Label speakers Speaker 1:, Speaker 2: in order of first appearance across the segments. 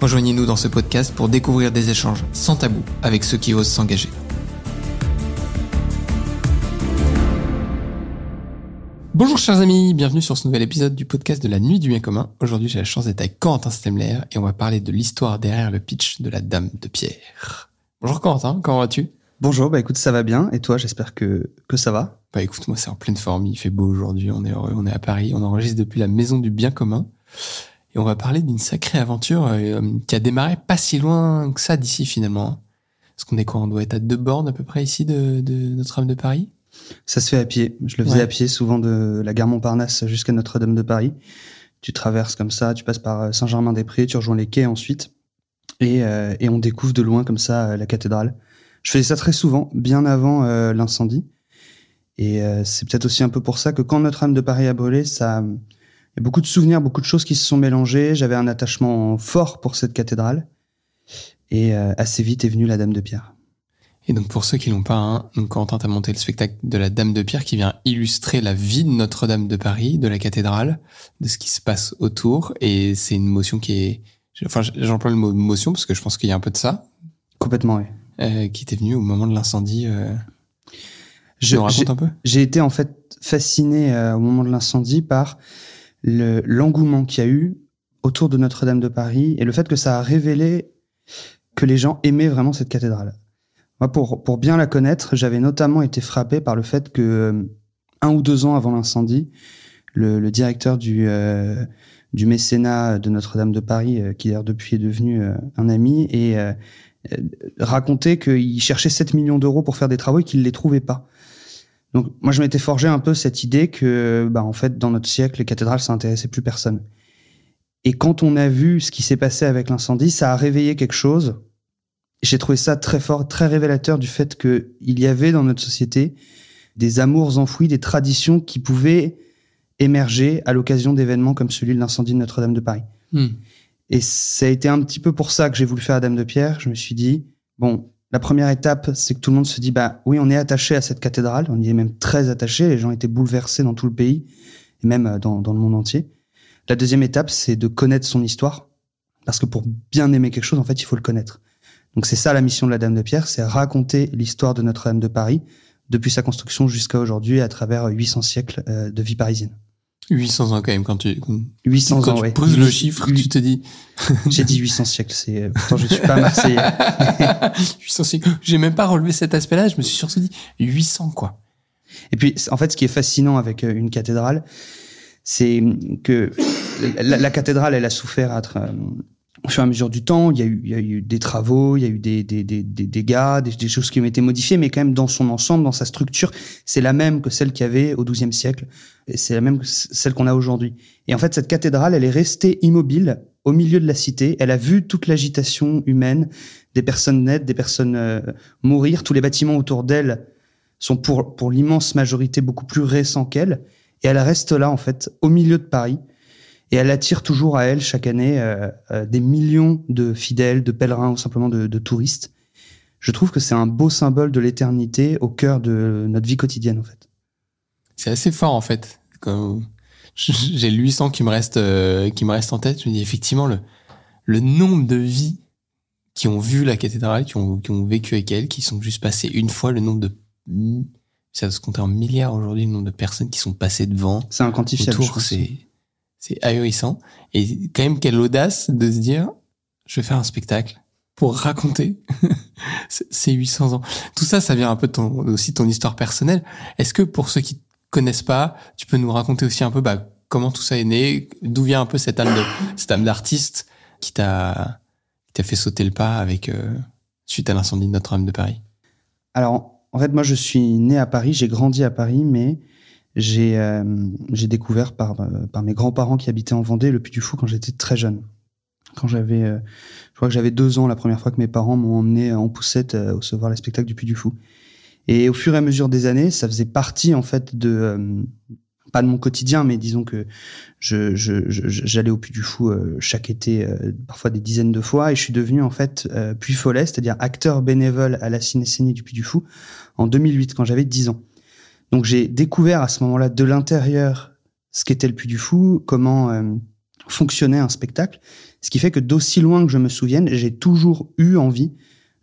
Speaker 1: Rejoignez-nous dans ce podcast pour découvrir des échanges sans tabou avec ceux qui osent s'engager. Bonjour chers amis, bienvenue sur ce nouvel épisode du podcast de la Nuit du Bien Commun. Aujourd'hui j'ai la chance d'être avec Corentin Stemler et on va parler de l'histoire derrière le pitch de la Dame de Pierre. Bonjour Corentin, comment vas-tu?
Speaker 2: Bonjour, bah écoute, ça va bien. Et toi, j'espère que, que ça va
Speaker 1: Bah écoute, moi c'est en pleine forme, il fait beau aujourd'hui, on est heureux, on est à Paris, on enregistre depuis la Maison du Bien Commun. Et on va parler d'une sacrée aventure euh, qui a démarré pas si loin que ça d'ici finalement. Est-ce qu'on est quoi? On doit être à deux bornes à peu près ici de, de Notre-Dame de Paris?
Speaker 2: Ça se fait à pied. Je le faisais
Speaker 1: Ouais.
Speaker 2: à pied souvent de la gare Montparnasse jusqu'à Notre-Dame de Paris. Tu traverses comme ça, tu passes par euh, Saint-Germain-des-Prés, tu rejoins les quais ensuite. Et, euh, et on découvre de loin comme ça la cathédrale. Je faisais ça très souvent, bien avant euh, l'incendie. Et c'est peut-être aussi un peu pour ça que quand Notre-Dame de Paris a brûlé, ça, il y a beaucoup de souvenirs, beaucoup de choses qui se sont mélangées. J'avais un attachement fort pour cette cathédrale. Et euh, assez vite est venue la Dame de Pierre.
Speaker 1: Et donc pour ceux qui l'ont pas, hein, donc Corentin t'a monté le spectacle de la Dame de Pierre qui vient illustrer la vie de Notre-Dame de Paris, de la cathédrale, de ce qui se passe autour. Et c'est une motion qui est... Enfin, j'emploie le mot motion parce que je pense qu'il y a un peu de ça,
Speaker 2: Complètement, oui.
Speaker 1: euh, qui était venu au moment de l'incendie. Euh...
Speaker 2: Je-
Speaker 1: nous
Speaker 2: j'ai-
Speaker 1: racontes un peu?
Speaker 2: J'ai été en fait fasciné euh, au moment de l'incendie par le- l'engouement qu'il y a eu autour de Notre-Dame de Paris et le fait que ça a révélé que les gens aimaient vraiment cette cathédrale. Moi, pour, pour bien la connaître, j'avais notamment été frappé par le fait que euh, un ou deux ans avant l'incendie, le, le directeur du, euh, du mécénat de Notre-Dame de Paris, euh, qui d'ailleurs depuis est devenu euh, un ami, et racontait qu'il cherchait 7 millions d'euros pour faire des travaux et qu'il ne les trouvait pas. Donc moi je m'étais forgé un peu cette idée que bah en fait dans notre siècle les cathédrales ça intéressait plus personne. Et quand on a vu ce qui s'est passé avec l'incendie, ça a réveillé quelque chose. J'ai trouvé ça très fort, très révélateur du fait que il y avait dans notre société des amours enfouis, des traditions qui pouvaient émerger à l'occasion d'événements comme celui de l'incendie de Notre-Dame de Paris.
Speaker 1: Hmm.
Speaker 2: Et ça a été un petit peu pour ça que j'ai voulu faire Dame de Pierre. Je me suis dit, bon, la première étape, c'est que tout le monde se dit, bah oui, on est attaché à cette cathédrale, on y est même très attaché, les gens étaient bouleversés dans tout le pays, et même euh, dans, dans le monde entier. La deuxième étape, c'est de connaître son histoire, parce que pour bien aimer quelque chose, en fait, il faut le connaître. Donc c'est ça la mission de la Dame de Pierre, c'est raconter l'histoire de Notre-Dame de Paris, depuis sa construction jusqu'à aujourd'hui, à travers 800 siècles euh, de vie parisienne.
Speaker 1: 800 ans quand même quand tu,
Speaker 2: 800
Speaker 1: quand
Speaker 2: ans,
Speaker 1: tu
Speaker 2: ouais.
Speaker 1: poses le chiffre, tu te dis
Speaker 2: J'ai dit 800 siècles, c'est euh, pourtant je suis pas marseillais.
Speaker 1: 800 siècles. J'ai même pas relevé cet aspect-là, je me suis surtout dit 800 quoi.
Speaker 2: Et puis, en fait, ce qui est fascinant avec euh, une cathédrale, c'est que la, la cathédrale, elle a souffert à au fur et à mesure du temps. Il y a eu, il y a eu des travaux, il y a eu des, des, des, des dégâts, des, choses qui ont été modifiées, mais quand même, dans son ensemble, dans sa structure, c'est la même que celle qu'il y avait au XIIe siècle. Et c'est la même que celle qu'on a aujourd'hui. Et en fait, cette cathédrale, elle est restée immobile au milieu de la cité. Elle a vu toute l'agitation humaine, des personnes naître, des personnes euh, mourir. Tous les bâtiments autour d'elle sont pour, pour l'immense majorité beaucoup plus récents qu'elle. Et elle reste là, en fait, au milieu de Paris. Et elle attire toujours à elle, chaque année, euh, euh, des millions de fidèles, de pèlerins ou simplement de, de touristes. Je trouve que c'est un beau symbole de l'éternité au cœur de notre vie quotidienne, en fait.
Speaker 1: C'est assez fort en fait. J'ai le 800 qui me reste euh, qui me reste en tête, je me dis effectivement le le nombre de vies qui ont vu la cathédrale, qui ont qui ont vécu avec elle, qui sont juste passées une fois, le nombre de ça se compter en milliards aujourd'hui, le nombre de personnes qui sont passées devant
Speaker 2: C'est inquantifiable. je
Speaker 1: autour, c'est c'est ahurissant. Et quand même quelle audace de se dire je vais faire un spectacle pour raconter ces- ces 800 ans. Tout ça, ça vient un peu de ton, aussi de ton histoire personnelle. Est-ce que pour ceux qui connaissent pas, tu peux nous raconter aussi un peu bah, comment tout ça est né, d'où vient un peu cette âme de cette âme d'artiste qui t'a t'a fait sauter le pas avec euh, suite à l'incendie de Notre-Dame de Paris?
Speaker 2: Alors, en fait, moi, je suis né à Paris, j'ai grandi à Paris, mais j'ai euh, découvert par, euh, par mes grands-parents qui habitaient en Vendée le Puy du Fou quand j'étais très jeune. quand j'avais, euh, je crois que j'avais deux ans la première fois que mes parents m'ont emmené en poussette euh, au voir les spectacles du Puy du Fou. Et au fur et à mesure des années, ça faisait partie en fait de euh, pas de mon quotidien, mais disons que je, je, je- j'allais au Puy du Fou euh, chaque été, euh, parfois des dizaines de fois, et je suis devenu en fait euh, Puy Follet, c'est-à-dire acteur bénévole à la cinécénie du Puy du Fou en 2008 quand j'avais 10 ans. Donc j'ai découvert à ce moment-là de l'intérieur ce qu'était le Puy du Fou, comment euh, fonctionnait un spectacle, ce qui fait que d'aussi loin que je me souvienne, j'ai toujours eu envie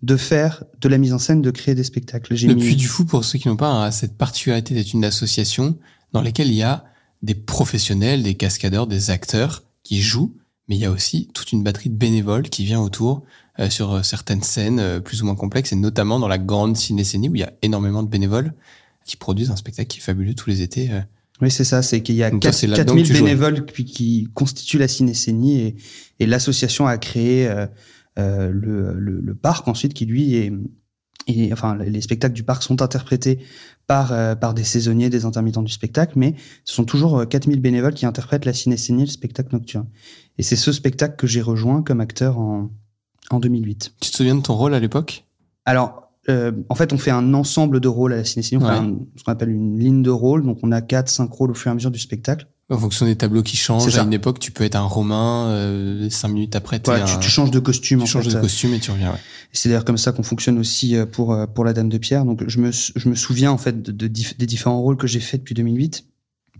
Speaker 2: de faire de la mise en scène, de créer des spectacles.
Speaker 1: Le
Speaker 2: mis-
Speaker 1: Puy du Fou, pour ceux qui n'ont pas, a cette particularité d'être une association dans laquelle il y a des professionnels, des cascadeurs, des acteurs qui jouent, mais il y a aussi toute une batterie de bénévoles qui vient autour euh, sur euh, certaines scènes euh, plus ou moins complexes, et notamment dans la grande cinécénie où il y a énormément de bénévoles qui produisent un spectacle qui est fabuleux tous les étés. euh.
Speaker 2: Oui, c'est ça, c'est qu'il y a
Speaker 1: Donc toi,
Speaker 2: 4,
Speaker 1: c'est là-dedans que
Speaker 2: 4000
Speaker 1: tu jouais.
Speaker 2: bénévoles qui, qui constituent la cinécénie et, et l'association a créé euh, euh, le, le, le parc ensuite qui lui est, est- enfin les spectacles du parc sont interprétés par euh, par des saisonniers, des intermittents du spectacle, mais ce sont toujours euh, 4000 bénévoles qui interprètent la cinécénie, et le spectacle nocturne. Et c'est ce spectacle que j'ai rejoint comme acteur en en 2008.
Speaker 1: Tu te souviens de ton rôle à l'époque?
Speaker 2: Alors, euh, en fait, on fait un ensemble de rôles à la on fait un- ce qu'on appelle une ligne de rôle, donc on a quatre, cinq rôles au fur et à mesure du spectacle.
Speaker 1: En fonction des tableaux qui changent, à une époque, tu peux être un Romain, euh, cinq minutes après, t'es
Speaker 2: Ouais,
Speaker 1: un...
Speaker 2: tu, tu changes de costume.
Speaker 1: tu
Speaker 2: en
Speaker 1: changes
Speaker 2: fait.
Speaker 1: de costume et tu reviens. Ouais.
Speaker 2: C'est d'ailleurs comme ça qu'on fonctionne aussi euh, pour euh, pour la Dame de Pierre. Donc je me je me souviens en fait de, des différents rôles que j'ai faits depuis 2008.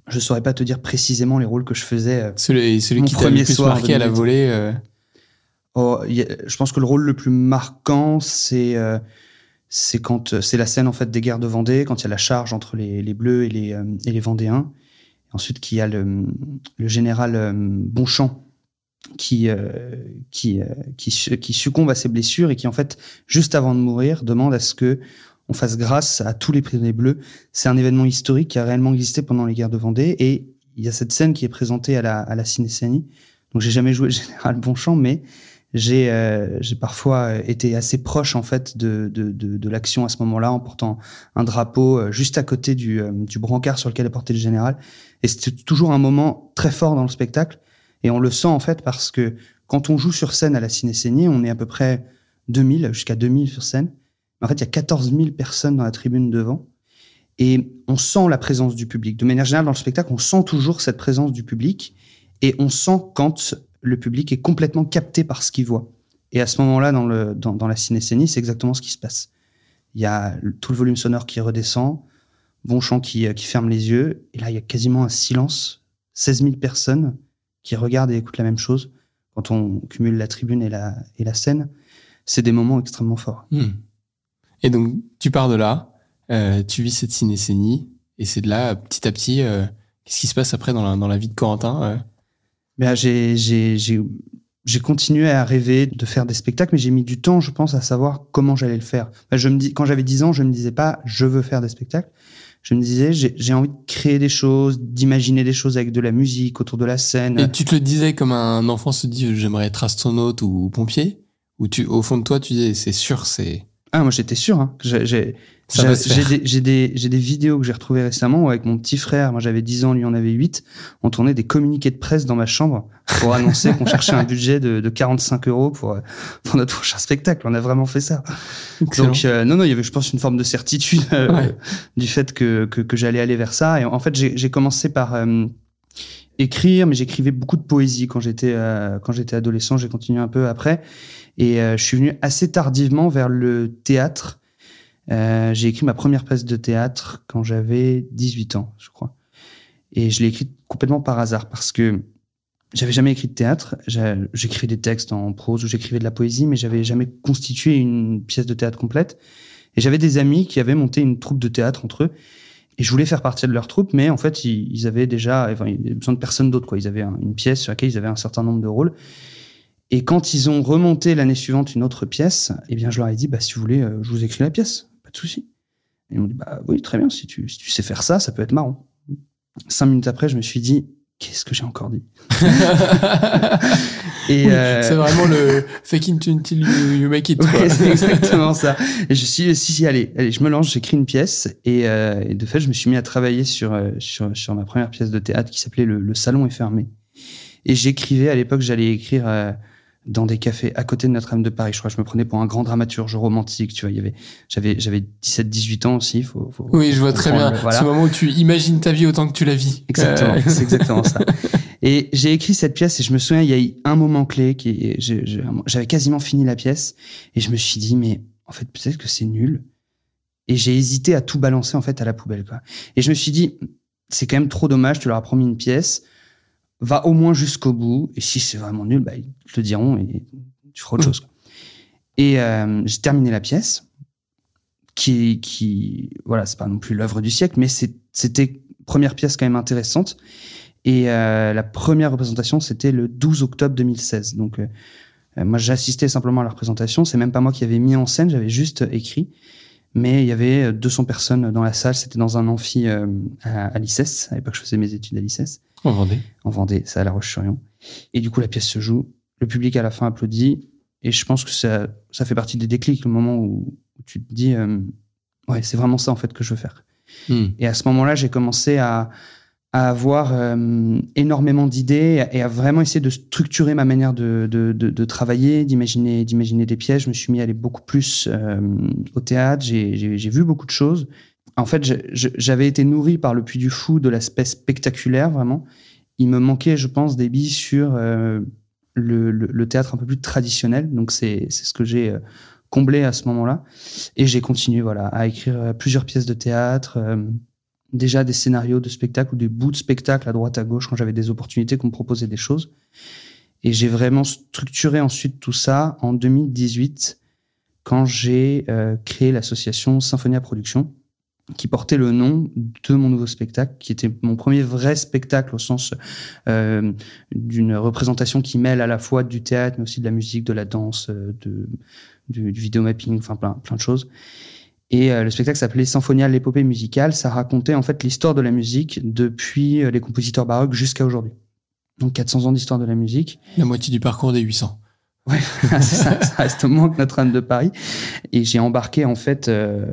Speaker 2: Je saurais pas te dire précisément les rôles que je faisais.
Speaker 1: Celui, celui
Speaker 2: Mon
Speaker 1: qui t'a le plus marqué à la
Speaker 2: 2008.
Speaker 1: volée, euh,
Speaker 2: Oh, a- je pense que le rôle le plus marquant c'est euh, c'est quand euh, c'est la scène en fait des guerres de Vendée quand il y a la charge entre les, les Bleus et les euh, et les Vendéens. Ensuite qu'il y a le général euh, Bonchamp qui qui qui succombe à ses blessures et qui en fait juste avant de mourir demande à ce que on fasse grâce à tous les prisonniers bleus. C'est un événement historique qui a réellement existé pendant les guerres de Vendée et il y a cette scène qui est présentée à la à la cinécénie. Donc j'ai jamais joué le général Bonchamp mais j'ai euh, j'ai parfois euh, été assez proche en fait de l'action à ce moment-là en portant un drapeau euh, juste à côté du brancard sur lequel est porté le général et c'était toujours un moment très fort dans le spectacle et on le sent en fait parce que quand on joue sur scène à la cinécénie, on est à peu près 2000 jusqu'à 2000 sur scène. En fait, il y a 14 000 personnes dans la tribune devant et on sent la présence du public. De manière générale, dans le spectacle, on sent toujours cette présence du public et on sent quand le public est complètement capté par ce qu'il voit. Et à ce moment-là, dans, la cinécénie, c'est exactement ce qui se passe. Il y a tout le volume sonore qui redescend, Bonchamp qui, euh, qui ferme les yeux, et là, il y a quasiment un silence. 16 000 personnes qui regardent et écoutent la même chose. Quand on cumule la tribune et la, scène, c'est des moments extrêmement forts.
Speaker 1: Hmm. Et donc, tu pars de là, euh, tu vis cette cinécénie, et c'est de là, petit à petit, euh, qu'est-ce qui se passe après dans la, vie de Corentin
Speaker 2: Ben, j'ai, j'ai, continué à rêver de faire des spectacles, mais j'ai mis du temps, je pense, à savoir comment j'allais le faire. Je me dis, quand j'avais 10 ans, je me disais pas, je veux faire des spectacles. Je me disais, j'ai, envie de créer des choses, d'imaginer des choses avec de la musique autour de la scène.
Speaker 1: Et tu te le disais comme un enfant se dit, j'aimerais être astronaute ou pompier Ou tu, au fond de toi, tu disais, c'est sûr, c'est...
Speaker 2: Ah, moi, j'étais sûr. Hein, j'ai, j'ai, des, des, des vidéos que j'ai retrouvées récemment où avec mon petit frère, moi j'avais 10 ans, lui en avait 8, on tournait des communiqués de presse dans ma chambre pour annoncer qu'on cherchait un budget de, de 45 euros pour, euh, pour notre prochain spectacle. On a vraiment fait ça.
Speaker 1: Excellent.
Speaker 2: Donc, euh, non, non, il y avait, je pense, une forme de certitude euh,
Speaker 1: Ouais.
Speaker 2: du fait que, que, que j'allais aller vers ça. Et en fait, j'ai j'ai commencé par euh, écrire, mais j'écrivais beaucoup de poésie quand j'étais euh, quand j'étais adolescent. J'ai continué un peu après. Et euh, je suis venu assez tardivement vers le théâtre. Euh, j'ai écrit ma première pièce de théâtre quand j'avais 18 ans, je crois. Et je l'ai écrite complètement par hasard parce que j'avais jamais écrit de théâtre. J'écrivais des textes en prose ou j'écrivais de la poésie, mais j'avais jamais constitué une pièce de théâtre complète. Et j'avais des amis qui avaient monté une troupe de théâtre entre eux. Et je voulais faire partie de leur troupe, mais en fait, ils, avaient déjà, enfin, ils avaient besoin de personne d'autre. Ils avaient un- une pièce sur laquelle ils avaient un certain nombre de rôles. Et quand ils ont remonté l'année suivante une autre pièce, eh bien, je leur ai dit, bah, si vous voulez, euh, je vous écris la pièce. Pas de souci. Et ils m'ont dit, bah, oui, très bien. Si tu, si tu sais faire ça, ça peut être marrant. Cinq minutes après, je me suis dit, qu'est-ce que j'ai encore dit? Et,
Speaker 1: Oui,
Speaker 2: euh,
Speaker 1: C'est vraiment le fake it until you, you make it.
Speaker 2: Ouais, c'est exactement ça. Et je suis dit, si, si, allez, allez, je me lance, j'écris une pièce. Et, euh, et de fait, je me suis mis à travailler sur, euh, sur, sur ma première pièce de théâtre qui s'appelait le, le Salon est fermé. Et j'écrivais, à l'époque, j'allais écrire euh, dans des cafés à côté de Notre-Dame de Paris. Je crois que je me prenais pour un grand dramaturge romantique, tu vois. Il y avait, j'avais, j'avais 17, 18 ans aussi. Faut, faut
Speaker 1: Oui, je vois très bien.
Speaker 2: voilà.
Speaker 1: Ce moment où tu imagines ta vie autant que tu la vis.
Speaker 2: Exactement,
Speaker 1: Euh,
Speaker 2: c'est exactement ça. Et j'ai écrit cette pièce et je me souviens, il y a eu un moment clé qui, j'avais quasiment fini la pièce et je me suis dit, mais en fait, peut-être que c'est nul. Et j'ai hésité à tout balancer en fait à la poubelle, quoi. Et je me suis dit, c'est quand même trop dommage, tu leur as promis une pièce, va au moins jusqu'au bout. Et si c'est vraiment nul, bah, ils te le diront et tu feras autre
Speaker 1: Mm.
Speaker 2: chose. quoi. Et euh, j'ai terminé la pièce, qui, qui voilà, c'est pas non plus l'œuvre du siècle, mais c'était première pièce quand même intéressante. Et euh, la première représentation, c'était le 12 octobre 2016. Donc, euh, euh, moi, j'assistais simplement à la représentation. C'est même pas moi qui avais mis en scène, j'avais juste euh, écrit. Mais il y avait euh, 200 personnes dans la salle. C'était dans un amphi euh, à, à l'ICES. À l'époque, je faisais mes études à l'ICES,
Speaker 1: En Vendée.
Speaker 2: en Vendée, c'est à La Roche-sur-Yon. Et du coup, la pièce se joue. Le public, à la fin, applaudit. Et je pense que ça, ça fait partie des déclics, le moment où, où tu te dis, euh, ouais, c'est vraiment ça, en fait, que je veux faire.
Speaker 1: Hmm.
Speaker 2: Et à ce moment-là, j'ai commencé à, à avoir euh, énormément d'idées et à vraiment essayer de structurer ma manière de, de, de, de travailler, d'imaginer, d'imaginer des pièces. Je me suis mis à aller beaucoup plus euh, au théâtre. J'ai vu beaucoup de choses. En fait, j'avais été nourri par le Puy du Fou de l'aspect spectaculaire, vraiment. Il me manquait, je pense, des billes sur euh, le, théâtre un peu plus traditionnel. Donc, c'est, ce que j'ai euh, comblé à ce moment-là. Et j'ai continué, voilà, à écrire euh, plusieurs pièces de théâtre. déjà des scénarios de spectacle ou des bouts de spectacle à droite à gauche quand j'avais des opportunités qu'on me proposait des choses. Et j'ai vraiment structuré ensuite tout ça en 2018 quand j'ai créé l'association Symphonia Production qui portait le nom de mon nouveau spectacle, qui était mon premier vrai spectacle au sens euh, d'une représentation qui mêle à la fois du théâtre, mais aussi de la musique, de la danse, euh, du, du vidéomapping, enfin plein, plein de choses. Et euh, le spectacle s'appelait Symphonia, l'épopée musicale. Ça racontait en fait l'histoire de la musique depuis euh, les compositeurs baroques jusqu'à aujourd'hui. Donc 400 ans d'histoire de la musique.
Speaker 1: La moitié du parcours des 800.
Speaker 2: C'est ça, ça reste moins que Notre-Dame de Paris. Et j'ai embarqué en fait, euh,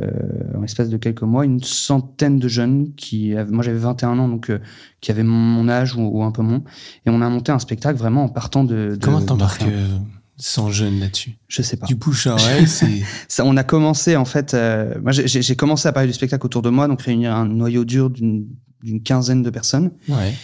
Speaker 2: en l'espace de quelques mois, une centaine de jeunes qui, avaient- moi j'avais 21 ans, donc euh, qui avaient mon, âge ou, ou un peu moins. Et on a monté un spectacle vraiment en partant de. de
Speaker 1: Comment t'embarques euh, 100 jeunes là-dessus?
Speaker 2: Je sais pas.
Speaker 1: Du bouche à oreille, c'est.
Speaker 2: Ça, on a commencé en fait. euh, moi, j'ai- commencé à parler du spectacle autour de moi, donc réunir un noyau dur d'une d'une quinzaine de personnes.
Speaker 1: Ouais.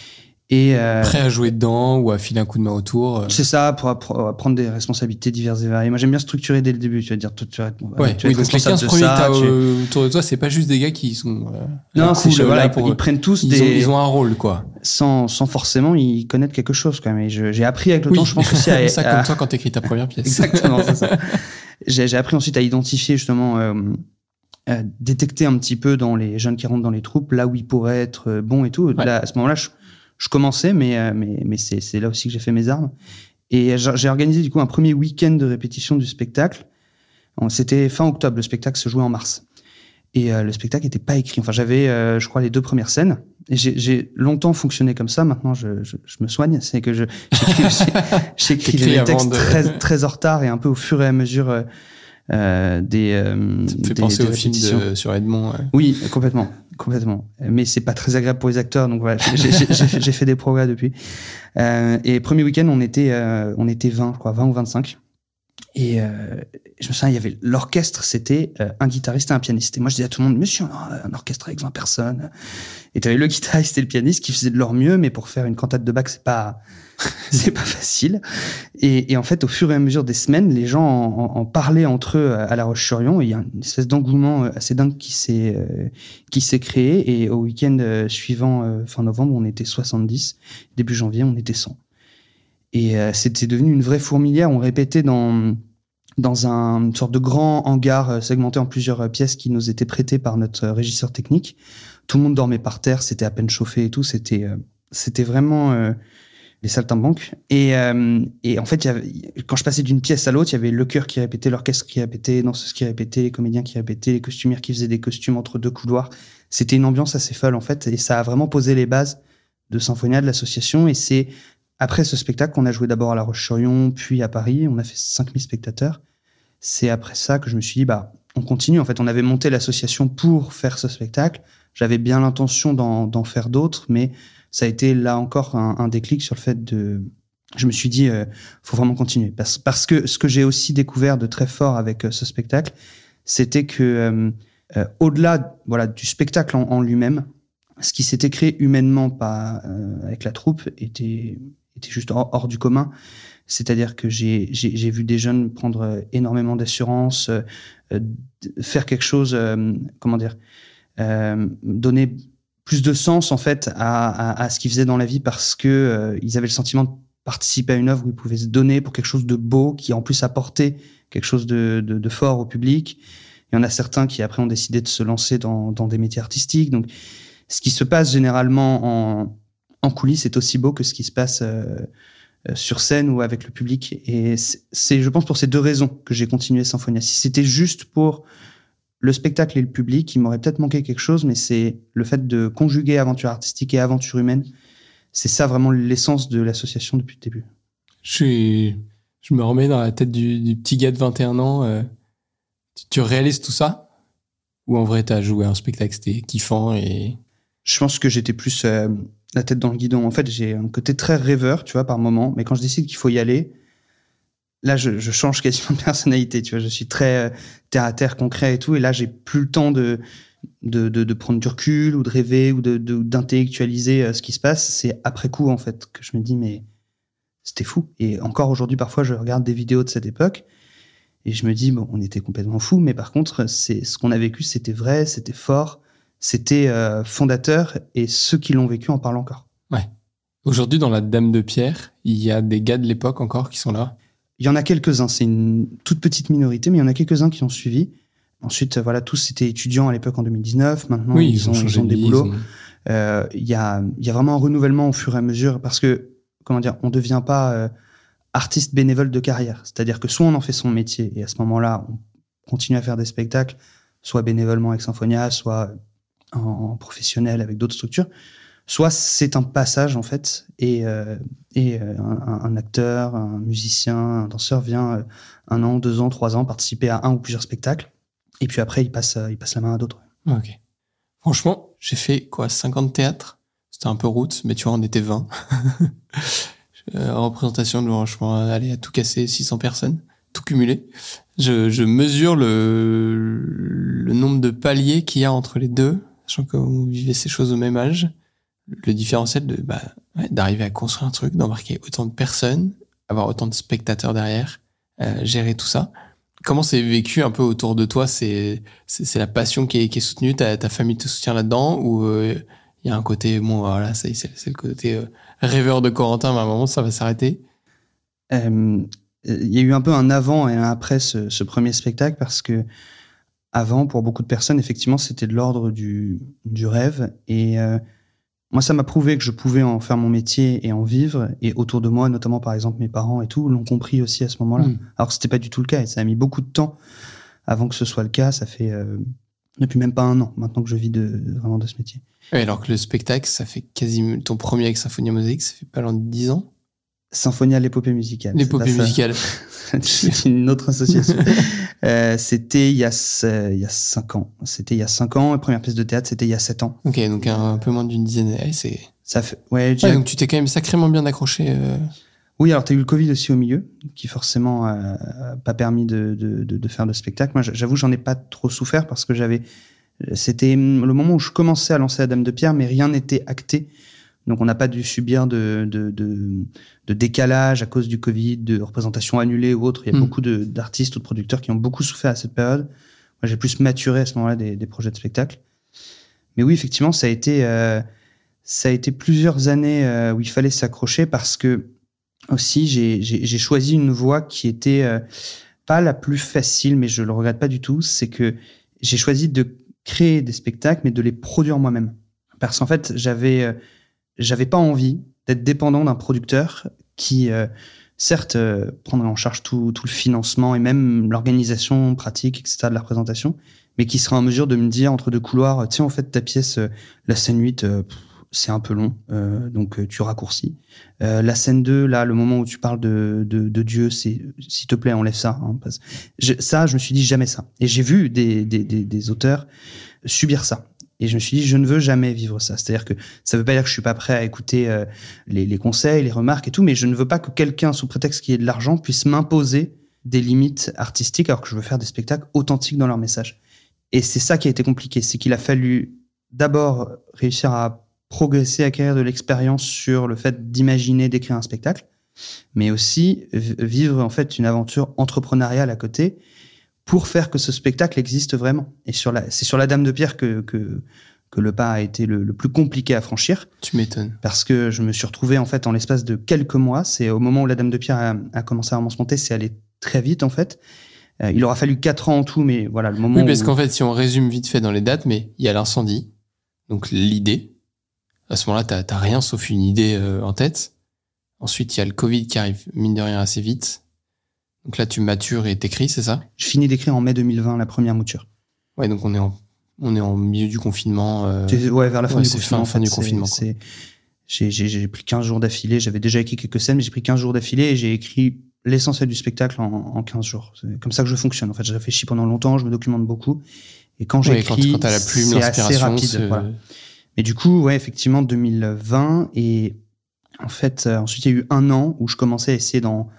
Speaker 2: Et euh,
Speaker 1: Prêt à jouer dedans ou à filer un coup de main autour. euh.
Speaker 2: c'est ça pour, appre- prendre des responsabilités diverses et variées. Moi, j'aime bien structurer dès le début. Tu vas dire, toi, tu vas être,
Speaker 1: Ouais,
Speaker 2: tu vas
Speaker 1: oui, donc les
Speaker 2: responsable
Speaker 1: 15
Speaker 2: de
Speaker 1: premiers
Speaker 2: ça, tu-
Speaker 1: euh, autour de toi, c'est pas juste des gars qui sont. euh,
Speaker 2: Non, c'est
Speaker 1: cool,
Speaker 2: voilà,
Speaker 1: là,
Speaker 2: ils,
Speaker 1: pour
Speaker 2: prennent tous
Speaker 1: Ils,
Speaker 2: des
Speaker 1: ont, ils ont un rôle, quoi.
Speaker 2: sans, sans forcément y connaître quelque chose quand même. J'ai appris avec le
Speaker 1: Oui,
Speaker 2: temps, je pense aussi à,
Speaker 1: ça
Speaker 2: à-
Speaker 1: comme toi quand t'écris ta première pièce.
Speaker 2: Exactement, c'est ça. J'ai appris ensuite à identifier justement, euh, euh, détecter un petit peu dans les jeunes qui rentrent dans les troupes, là où ils pourraient être euh, bons et tout.
Speaker 1: Ouais.
Speaker 2: Là, à ce moment-là, je, je commençais, mais, euh, mais, mais c'est là aussi que j'ai fait mes armes. Et j'ai organisé du coup un premier week-end de répétition du spectacle. C'était fin octobre, le spectacle se jouait en mars. Et euh, le spectacle n'était pas écrit. Enfin, j'avais, euh, je crois, les deux premières scènes. Et j'ai- longtemps fonctionné comme ça. Maintenant, je, je, je me soigne. C'est que je j'écris- les textes
Speaker 1: de-
Speaker 2: très, très en retard et un peu au fur et à mesure euh, des.
Speaker 1: Ça me fait
Speaker 2: des-
Speaker 1: penser
Speaker 2: des
Speaker 1: au film de, sur Edmond. ouais.
Speaker 2: Oui, complètement, complètement. Mais c'est pas très agréable pour les acteurs, donc voilà, j'ai- fait des progrès depuis. Euh, et premier week-end, on était, euh, on était 20, je crois, 20 ou 25. Et euh, je me souviens, il y avait l'orchestre, c'était euh, un guitariste et un pianiste. Et moi, je disais à tout le monde, monsieur, un orchestre avec 20 personnes. Et tu avais le guitariste et le pianiste qui faisaient de leur mieux, mais pour faire une cantate de Bach, c'est pas, c'est pas facile. Et, et en fait, au fur et à mesure des semaines, les gens en, en- en parlaient entre eux à La Roche-sur-Yon. Il y a une espèce d'engouement euh, assez dingue qui s'est euh, qui s'est créé. Et au week-end euh, suivant, fin novembre, on était 70. Début janvier, on était 100. Et euh, c'était devenu une vraie fourmilière. On répétait dans dans un une sorte de grand hangar euh, segmenté en plusieurs euh, pièces qui nous étaient prêtées par notre euh, régisseur technique. Tout le monde dormait par terre, c'était à peine chauffé et tout. C'était euh, c'était vraiment euh, les saltimbanques. Et, euh, et en fait, y avait, quand je passais d'une pièce à l'autre, il y avait le chœur qui répétait, l'orchestre qui répétait, les danseuses qui répétaient, les comédiens qui répétaient, les costumières qui faisaient des costumes entre deux couloirs. C'était une ambiance assez folle, en fait, et ça a vraiment posé les bases de Symphonia, de l'association. Et c'est après ce spectacle qu'on a joué d'abord à La Roche-sur-Yon, puis à Paris. On a fait 5000 spectateurs. C'est après ça que je me suis dit, bah, on continue. En fait, on avait monté l'association pour faire ce spectacle. J'avais bien l'intention d'en faire d'autres, mais ça a été là encore un, déclic sur le fait de, je me suis dit, euh, faut vraiment continuer. Parce, que ce que j'ai aussi découvert de très fort avec euh, ce spectacle, c'était que euh, euh, au-delà voilà du spectacle en, en lui-même, ce qui s'était créé humainement pas avec la troupe était était juste hors, du commun. C'est-à-dire que j'ai vu des jeunes prendre euh, énormément d'assurance, euh, euh, faire quelque chose, euh, comment dire, euh, donner plus de sens en fait à, à, à ce qu'ils faisaient dans la vie parce que euh, ils avaient le sentiment de participer à une œuvre où ils pouvaient se donner pour quelque chose de beau qui en plus apportait quelque chose de, de, de fort au public. Il y en a certains qui après ont décidé de se lancer dans, dans des métiers artistiques. Donc, ce qui se passe généralement en, en coulisses est aussi beau que ce qui se passe euh, euh, sur scène ou avec le public. Et c'est- je pense, pour ces deux raisons que j'ai continué Symphonia. Si c'était juste pour le spectacle et le public, il m'aurait peut-être manqué quelque chose, mais c'est le fait de conjuguer aventure artistique et aventure humaine. C'est ça vraiment l'essence de l'association depuis le début.
Speaker 1: Je, suis, je me remets dans la tête du, du petit gars de 21 ans. euh, tu, tu réalises tout ça? Ou en vrai, t'as joué un spectacle, c'était kiffant et.
Speaker 2: Je pense que j'étais plus euh, la tête dans le guidon. En fait, j'ai un côté très rêveur, tu vois, par moment. Mais quand je décide qu'il faut y aller, là, je, je change quasiment de personnalité. Tu vois, je suis très euh, terre à terre, concret et tout. Et là, j'ai plus le temps de de, de, prendre du recul ou de rêver ou de de- d'intellectualiser euh, ce qui se passe. C'est après coup, en fait, que je me dis mais c'était fou. Et encore aujourd'hui, parfois, je regarde des vidéos de cette époque et je me dis bon, on était complètement fou. Mais par contre, c'est ce qu'on a vécu, c'était vrai, c'était fort c'était euh, fondateur et ceux qui l'ont vécu en parlent encore.
Speaker 1: Aujourd'hui, dans la Dame de Pierre, il y a des gars de l'époque encore qui sont là.
Speaker 2: Il y en a quelques-uns, c'est une toute petite minorité, mais il y en a quelques-uns qui ont suivi. Ensuite, euh, voilà, tous étaient étudiants à l'époque en 2019. Maintenant,
Speaker 1: oui,
Speaker 2: ils, ont, ils ont
Speaker 1: de
Speaker 2: des
Speaker 1: vie,
Speaker 2: boulots.
Speaker 1: ils ont-
Speaker 2: Euh, Il y, a, y a vraiment un renouvellement au fur et à mesure parce que, comment dire, on ne devient pas euh, artiste bénévole de carrière. C'est-à-dire que soit on en fait son métier et à ce moment-là, on continue à faire des spectacles, soit bénévolement avec Symphonia, soit en, en professionnel avec d'autres structures, soit c'est un passage en fait et, euh, et euh, un, acteur, un musicien, un danseur vient euh, un an, deux ans, trois ans participer à un ou plusieurs spectacles et puis après il passe, il passe la main à d'autres.
Speaker 1: Ok. Franchement, j'ai fait quoi 50 théâtres? C'était un peu route, mais tu vois, on était 20. Euh, représentation franchement, aller à tout casser 600 personnes, tout cumulé. Je, mesure le nombre de paliers qu'il y a entre les deux, sachant qu'on vivait ces choses au même âge. Le différentiel de bah, d'arriver à construire un truc, d'embarquer autant de personnes, avoir autant de spectateurs derrière, euh, gérer tout ça. Comment c'est vécu un peu autour de toi? C'est c'est la passion qui est, soutenue, ta, famille te soutient là-dedans? Ou euh, il y a un côté bon voilà y est, c'est le côté euh, rêveur de Corentin, mais à un moment ça va s'arrêter?
Speaker 2: Euh, il y a eu un peu un avant et un après ce premier spectacle parce que avant, pour beaucoup de personnes, effectivement, c'était de l'ordre du, du rêve. Et euh, moi, ça m'a prouvé que je pouvais en faire mon métier et en vivre. Et autour de moi, notamment par exemple mes parents et tout, l'ont compris aussi à ce moment-là.
Speaker 1: Mm.
Speaker 2: Alors que c'était pas du tout le cas. Et ça a mis beaucoup de temps avant que ce soit le cas. Ça fait euh, depuis même pas un an maintenant que je vis de, vraiment de ce métier.
Speaker 1: Ouais, alors que le spectacle, ça fait quasiment ton premier avec Symphonia Musique, ça fait pas loin de 10 ans?
Speaker 2: Symphonia l'épopée musicale.
Speaker 1: L'épopée musicale.
Speaker 2: c'est une autre association. Euh, c'était il y a ce- il y a cinq ans. C'était il y a cinq ans. La première pièce de théâtre, c'était il y a sept ans.
Speaker 1: Ok, donc un, peu moins d'une dizaine. Ouais, c'est.
Speaker 2: Ça fait. Ouais.
Speaker 1: donc tu t'es quand même sacrément bien accroché. euh,
Speaker 2: Oui, alors tu as eu le Covid aussi au milieu, qui forcément euh, a pas permis de, de, de, de faire de spectacle. Moi, j'avoue, j'en ai pas trop souffert parce que j'avais. C'était le moment où je commençais à lancer la Dame de Pierre, mais rien n'était acté. Donc, on n'a pas dû subir de, de, de, de décalage à cause du Covid, de représentations annulées ou autres. Il y a
Speaker 1: Mm.
Speaker 2: beaucoup d'artistes ou de producteurs qui ont beaucoup souffert à cette période. Moi, j'ai plus maturé à ce moment-là des, des projets de spectacle. Mais oui, effectivement, ça a été, euh, ça a été plusieurs années euh, où il fallait s'accrocher parce que aussi, j'ai- j'ai j'ai choisi une voie qui était euh, pas la plus facile, mais je le regrette pas du tout. C'est que j'ai choisi de créer des spectacles, mais de les produire moi-même. Parce qu'en fait, j'avais euh, j'avais pas envie d'être dépendant d'un producteur qui, euh, certes, euh, prendrait en charge tout, tout le financement et même l'organisation pratique, etc. de la représentation, mais qui serait en mesure de me dire entre deux couloirs, tiens, en fait, ta pièce, euh, la scène 8, euh, c'est un peu long, euh, donc euh, tu raccourcis. La scène 2, là, le moment où tu parles de, de, de Dieu, c'est s'il te plaît, enlève ça. Hein, ça, je me suis dit jamais ça. Et j'ai vu des, des, des auteurs subir ça. Et je me suis dit, je ne veux jamais vivre ça. C'est-à-dire que ça veut pas dire que je suis pas prêt à écouter euh, les, les conseils, les remarques et tout, mais je ne veux pas que quelqu'un, sous prétexte qu'il y ait de l'argent, puisse m'imposer des limites artistiques alors que je veux faire des spectacles authentiques dans leur message. Et c'est ça qui a été compliqué, c'est qu'il a fallu d'abord réussir à progresser, acquérir de l'expérience sur le fait d'imaginer, d'écrire un spectacle, mais aussi vivre en fait une aventure entrepreneuriale à côté pour faire que ce spectacle existe vraiment. Et sur la, c'est sur la Dame de Pierre que, que, que le pas a été le, le plus compliqué à franchir
Speaker 1: Tu m'étonnes.
Speaker 2: parce que je me suis retrouvé en fait en l'espace de quelques mois. C'est au moment où la Dame de Pierre a, a commencé à vraiment se monter, c'est allé très vite en fait. Euh, il aura fallu quatre ans en tout, mais voilà le moment.
Speaker 1: Oui, parce
Speaker 2: où-
Speaker 1: qu'en fait, si on résume vite fait dans les dates, mais il y a l'incendie, donc l'idée. À ce moment-là, t'as t'as rien sauf une idée euh, en tête. Ensuite, il y a le Covid qui arrive, mine de rien, assez vite. Donc là, tu matures et t'écris, c'est ça?
Speaker 2: Je finis d'écrire en mai 2020 la première mouture.
Speaker 1: Ouais, donc on est en, on est en milieu du confinement. euh,
Speaker 2: ouais, vers la fin
Speaker 1: ouais,
Speaker 2: du confinement.
Speaker 1: fin-
Speaker 2: en
Speaker 1: fin du confinement,
Speaker 2: J'ai pris 15 jours d'affilée. J'avais déjà écrit quelques scènes, mais j'ai pris 15 jours d'affilée et j'ai écrit l'essentiel du spectacle en, en 15 jours. C'est comme ça que je fonctionne. En fait, je réfléchis pendant longtemps, je me documente beaucoup. Et quand
Speaker 1: ouais, quand,
Speaker 2: j'écris,
Speaker 1: quand t'as la plume,
Speaker 2: c'est assez
Speaker 1: l'inspiration,
Speaker 2: rapide. Voilà. Mais du coup, ouais, effectivement, 2020. Et en fait, euh, ensuite, il y a eu un an où je commençais à essayer d'en,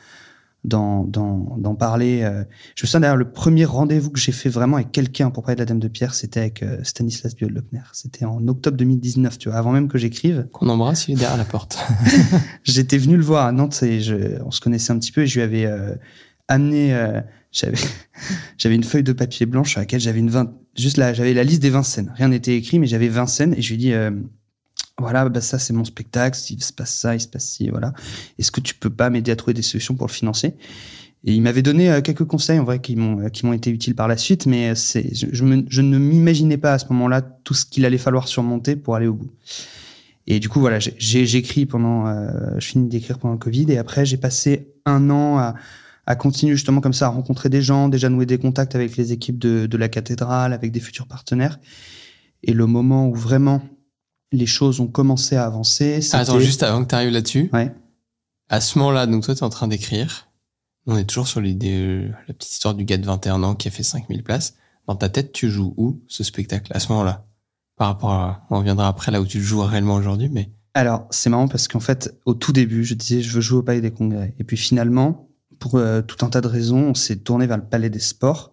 Speaker 2: d'en, d'en, d'en parler. euh. Je me souviens d'ailleurs, le premier rendez-vous que j'ai fait vraiment avec quelqu'un pour parler de la Dame de Pierre, c'était avec euh, Stanislas Biel-Lochner. C'était en octobre 2019, tu vois, avant même que j'écrive.
Speaker 1: qu'on embrasse, il est derrière la porte.
Speaker 2: J'étais venu le voir à Nantes et je, on se connaissait un petit peu et je lui avais euh, amené, euh, j'avais, j'avais une feuille de papier blanc sur laquelle j'avais une 20, juste là, j'avais la liste des 20 scènes. Rien n'était écrit, mais j'avais 20 scènes et je lui ai dit, euh, voilà, bah ça c'est mon spectacle, il se passe ça, il se passe ci, voilà. Est-ce que tu peux pas m'aider à trouver des solutions pour le financer? Et il m'avait donné euh, quelques conseils en vrai qui m'ont euh, qui m'ont été utiles par la suite, mais euh, c'est je, ne m'imaginais pas à ce moment-là tout ce qu'il allait falloir surmonter pour aller au bout. Et du coup voilà, j'écris pendant, euh, je finis d'écrire pendant le Covid et après j'ai passé un an à à continuer justement comme ça à rencontrer des gens, déjà nouer des contacts avec les équipes de, de la cathédrale, avec des futurs partenaires. Et le moment où vraiment les choses ont commencé à avancer, c'était...
Speaker 1: Attends, juste avant que tu arrives là-dessus.
Speaker 2: Ouais.
Speaker 1: À ce moment-là, donc toi, tu es en train d'écrire. On est toujours sur l'idée, euh, la petite histoire du gars de 21 ans qui a fait 5000 places. Dans ta tête, tu joues où ce spectacle à ce moment-là? Par rapport à. On reviendra après là où tu le joues réellement aujourd'hui, mais.
Speaker 2: Alors, c'est marrant parce qu'en fait, au tout début, je disais, je veux jouer au Palais des Congrès. Et puis finalement, pour euh, tout un tas de raisons, on s'est tourné vers le Palais des Sports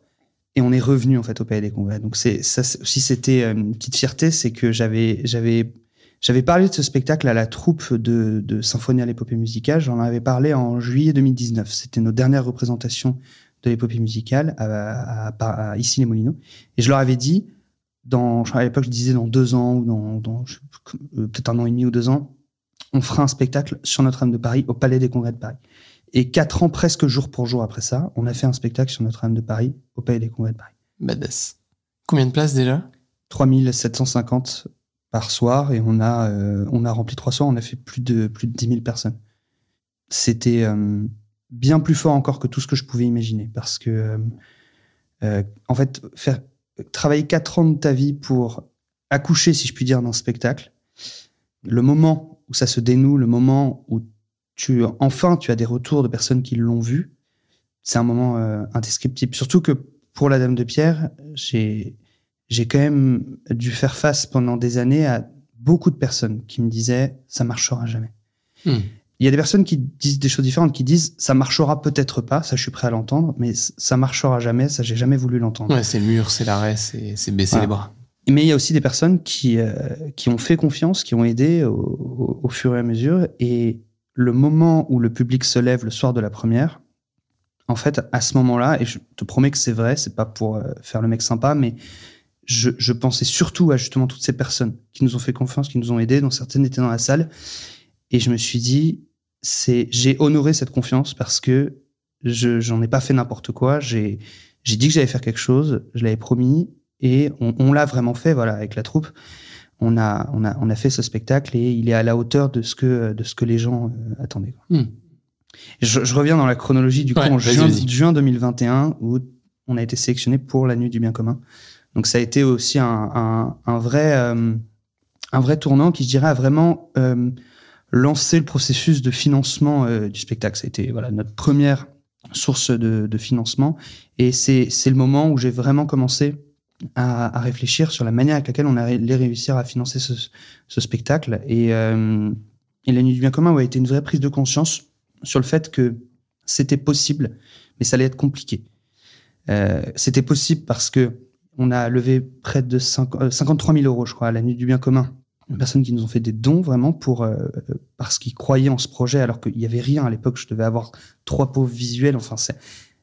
Speaker 2: et on est revenu en fait au Palais des Congrès. Donc c'est ça aussi c'était euh, une petite fierté, c'est que j'avais j'avais j'avais parlé de ce spectacle à la troupe de, de Symphonie à l'épopée musicale. J'en avais parlé en juillet 2019. C'était nos dernières représentations de l'épopée musicale à, à, à, ici les Molinos. Et je leur avais dit, dans, à l'époque je disais dans deux ans ou dans, dans euh, peut-être un an et demi ou deux ans, on fera un spectacle sur Notre-Dame de Paris au Palais des Congrès de Paris. Et quatre ans presque jour pour jour après ça, on a fait un spectacle sur Notre-Dame de Paris au Palais des Congrès de Paris.
Speaker 1: Badass. Combien de places déjà?
Speaker 2: 3750 par soir et on a, euh, on a rempli trois soirs, on a fait plus de, plus de 10 000 personnes. C'était euh, bien plus fort encore que tout ce que je pouvais imaginer parce que, euh, euh, en fait, faire, travailler quatre ans de ta vie pour accoucher, si je puis dire, d'un spectacle, le moment où ça se dénoue, le moment où tu, enfin, tu as des retours de personnes qui l'ont vu, c'est un moment euh, indescriptible. Surtout que pour la Dame de Pierre, j'ai j'ai quand même dû faire face pendant des années à beaucoup de personnes qui me disaient ça marchera jamais.
Speaker 1: Hmm.
Speaker 2: Il y a des personnes qui disent des choses différentes, qui disent ça marchera peut-être pas, ça je suis prêt à l'entendre, mais ça marchera jamais, ça j'ai jamais voulu l'entendre.
Speaker 1: Ouais, c'est le mur, c'est l'arrêt, c'est c'est baisser
Speaker 2: Voilà.
Speaker 1: les bras.
Speaker 2: Mais il y a aussi des personnes qui, euh, qui ont fait confiance, qui ont aidé au, au- au fur et à mesure. Et le moment où le public se lève le soir de la première, en fait, à ce moment-là, et je te promets que c'est vrai, c'est pas pour euh, faire le mec sympa, mais je, pensais surtout à justement toutes ces personnes qui nous ont fait confiance, qui nous ont aidés, dont certaines étaient dans la salle. Et je me suis dit, c'est, j'ai honoré cette confiance parce que je, j'en ai pas fait n'importe quoi. J'ai, j'ai dit que j'allais faire quelque chose, je l'avais promis, et on, on l'a vraiment fait, voilà, avec la troupe. On a, on a, on a fait ce spectacle et il est à la hauteur de ce que, de ce que les gens euh, attendaient.
Speaker 1: Hmm.
Speaker 2: Je, je reviens dans la chronologie du coup
Speaker 1: Ouais,
Speaker 2: en
Speaker 1: vas-y,
Speaker 2: juin, juin 2021 où on a été sélectionné pour la nuit du bien commun. Donc ça a été aussi un, un, un vrai, euh, un vrai tournant qui, je dirais, a vraiment euh, lancé le processus de financement euh, du spectacle. Ça a été voilà notre première source de, de financement et c'est c'est le moment où j'ai vraiment commencé à, à, réfléchir sur la manière avec laquelle on allait réussir à financer ce, ce spectacle. Et, euh, et la nuit du bien commun a été une vraie prise de conscience sur le fait que c'était possible, mais ça allait être compliqué. Euh, c'était possible parce que on a levé près de 5, 53 000 euros, je crois, à la nuit du bien commun. Des personnes qui nous ont fait des dons vraiment pour euh, parce qu'ils croyaient en ce projet, alors qu'il y avait rien à l'époque. Je devais avoir trois pauvres visuels. Enfin,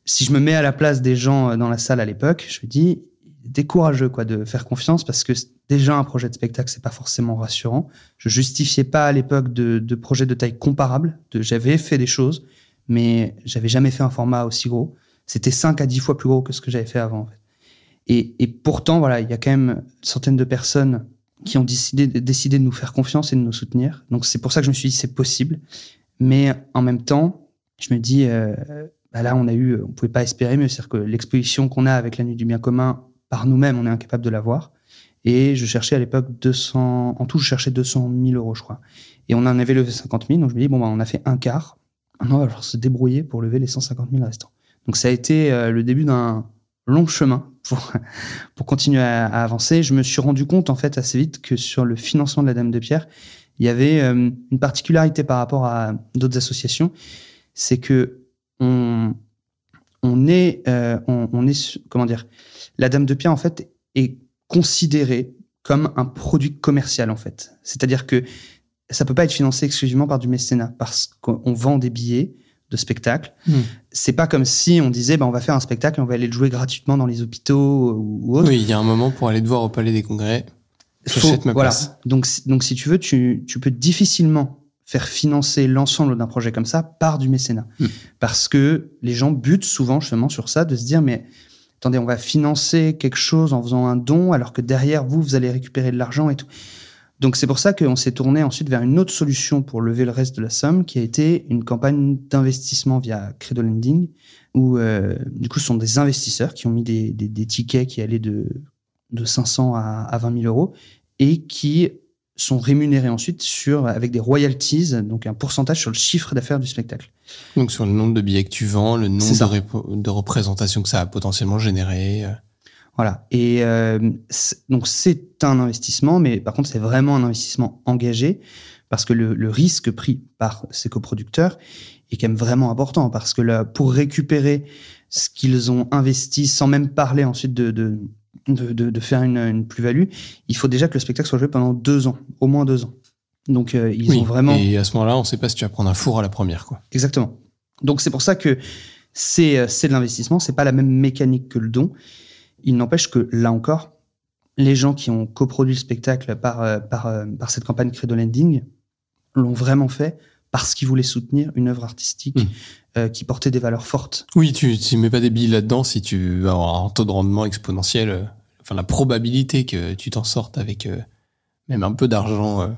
Speaker 2: si je me mets à la place des gens euh, dans la salle à l'époque, je me dis décourageux quoi de faire confiance parce que déjà un projet de spectacle c'est pas forcément rassurant. Je justifiais pas à l'époque de, de projets de taille comparable. J'avais fait des choses, mais j'avais jamais fait un format aussi gros. C'était 5 à 10 fois plus gros que ce que j'avais fait avant. Et, et, pourtant, voilà, il y a quand même une centaine de personnes qui ont décidé, décidé de nous faire confiance et de nous soutenir. Donc c'est pour ça que je me suis dit c'est possible. Mais en même temps, je me dis euh, bah là on a eu, on pouvait pas espérer mieux, c'est-à-dire que l'exposition qu'on a avec la nuit du bien commun par nous-mêmes, on est incapable de l'avoir. Et je cherchais à l'époque 200, en tout, je cherchais 200 000 euros, je crois. Et on en avait levé 50 000, donc je me dis bon bah on a fait un quart. Maintenant, on va falloir se débrouiller pour lever les 150 000 restants. Donc ça a été euh, le début d'un long chemin pour, pour continuer à, avancer. Je me suis rendu compte en fait assez vite que sur le financement de la Dame de Pierre, il y avait euh, une particularité par rapport à d'autres associations, c'est que on, on est, euh, on, on, est, comment dire, la Dame de Pierre en fait est considérée comme un produit commercial en fait. C'est-à-dire que ça peut pas être financé exclusivement par du mécénat parce qu'on vend des billets, de spectacle. Mmh. C'est pas comme si on disait bah, on va faire un spectacle et on va aller le jouer gratuitement dans les hôpitaux ou, autre.
Speaker 1: Oui, il y a un moment pour aller te voir au Palais des Congrès. J'achète ma
Speaker 2: voilà.
Speaker 1: place.
Speaker 2: Donc, donc si tu veux, tu, tu peux difficilement faire financer l'ensemble d'un projet comme ça par du mécénat. Mmh. Parce que les gens butent souvent justement sur ça, de se dire mais attendez, on va financer quelque chose en faisant un don alors que derrière vous, vous allez récupérer de l'argent et tout. Donc c'est pour ça qu'on s'est tourné ensuite vers une autre solution pour lever le reste de la somme, qui a été une campagne d'investissement via Credo Lending, où euh, du coup ce sont des investisseurs qui ont mis des, des, des tickets qui allaient de, de 500 à, à 20 000 euros et qui sont rémunérés ensuite sur avec des royalties, donc un pourcentage sur le chiffre d'affaires du spectacle.
Speaker 1: Donc sur le nombre de billets que tu vends, le nombre de, de représentations que ça a potentiellement généré.
Speaker 2: Voilà. Et euh, donc c'est un investissement, mais par contre c'est vraiment un investissement engagé parce que le, le, risque pris par ces coproducteurs est quand même vraiment important parce que là, pour récupérer ce qu'ils ont investi sans même parler ensuite de, de, de, de faire une, une plus-value, il faut déjà que le spectacle soit joué pendant deux ans, au moins deux ans. Donc euh, ils
Speaker 1: oui,
Speaker 2: ont vraiment.
Speaker 1: Et à ce moment-là, on ne sait pas si tu vas prendre un four à la première, quoi.
Speaker 2: Exactement. Donc c'est pour ça que c'est c'est de l'investissement, c'est pas la même mécanique que le don. Il n'empêche que là encore, les gens qui ont coproduit le spectacle par, euh, par, euh, par cette campagne Credo Lending l'ont vraiment fait parce qu'ils voulaient soutenir une œuvre artistique mmh. Euh, qui portait des valeurs fortes.
Speaker 1: Oui, tu ne mets pas des billes là-dedans si tu avoir un taux de rendement exponentiel. Euh, enfin, la probabilité que tu t'en sortes avec euh, même un peu d'argent.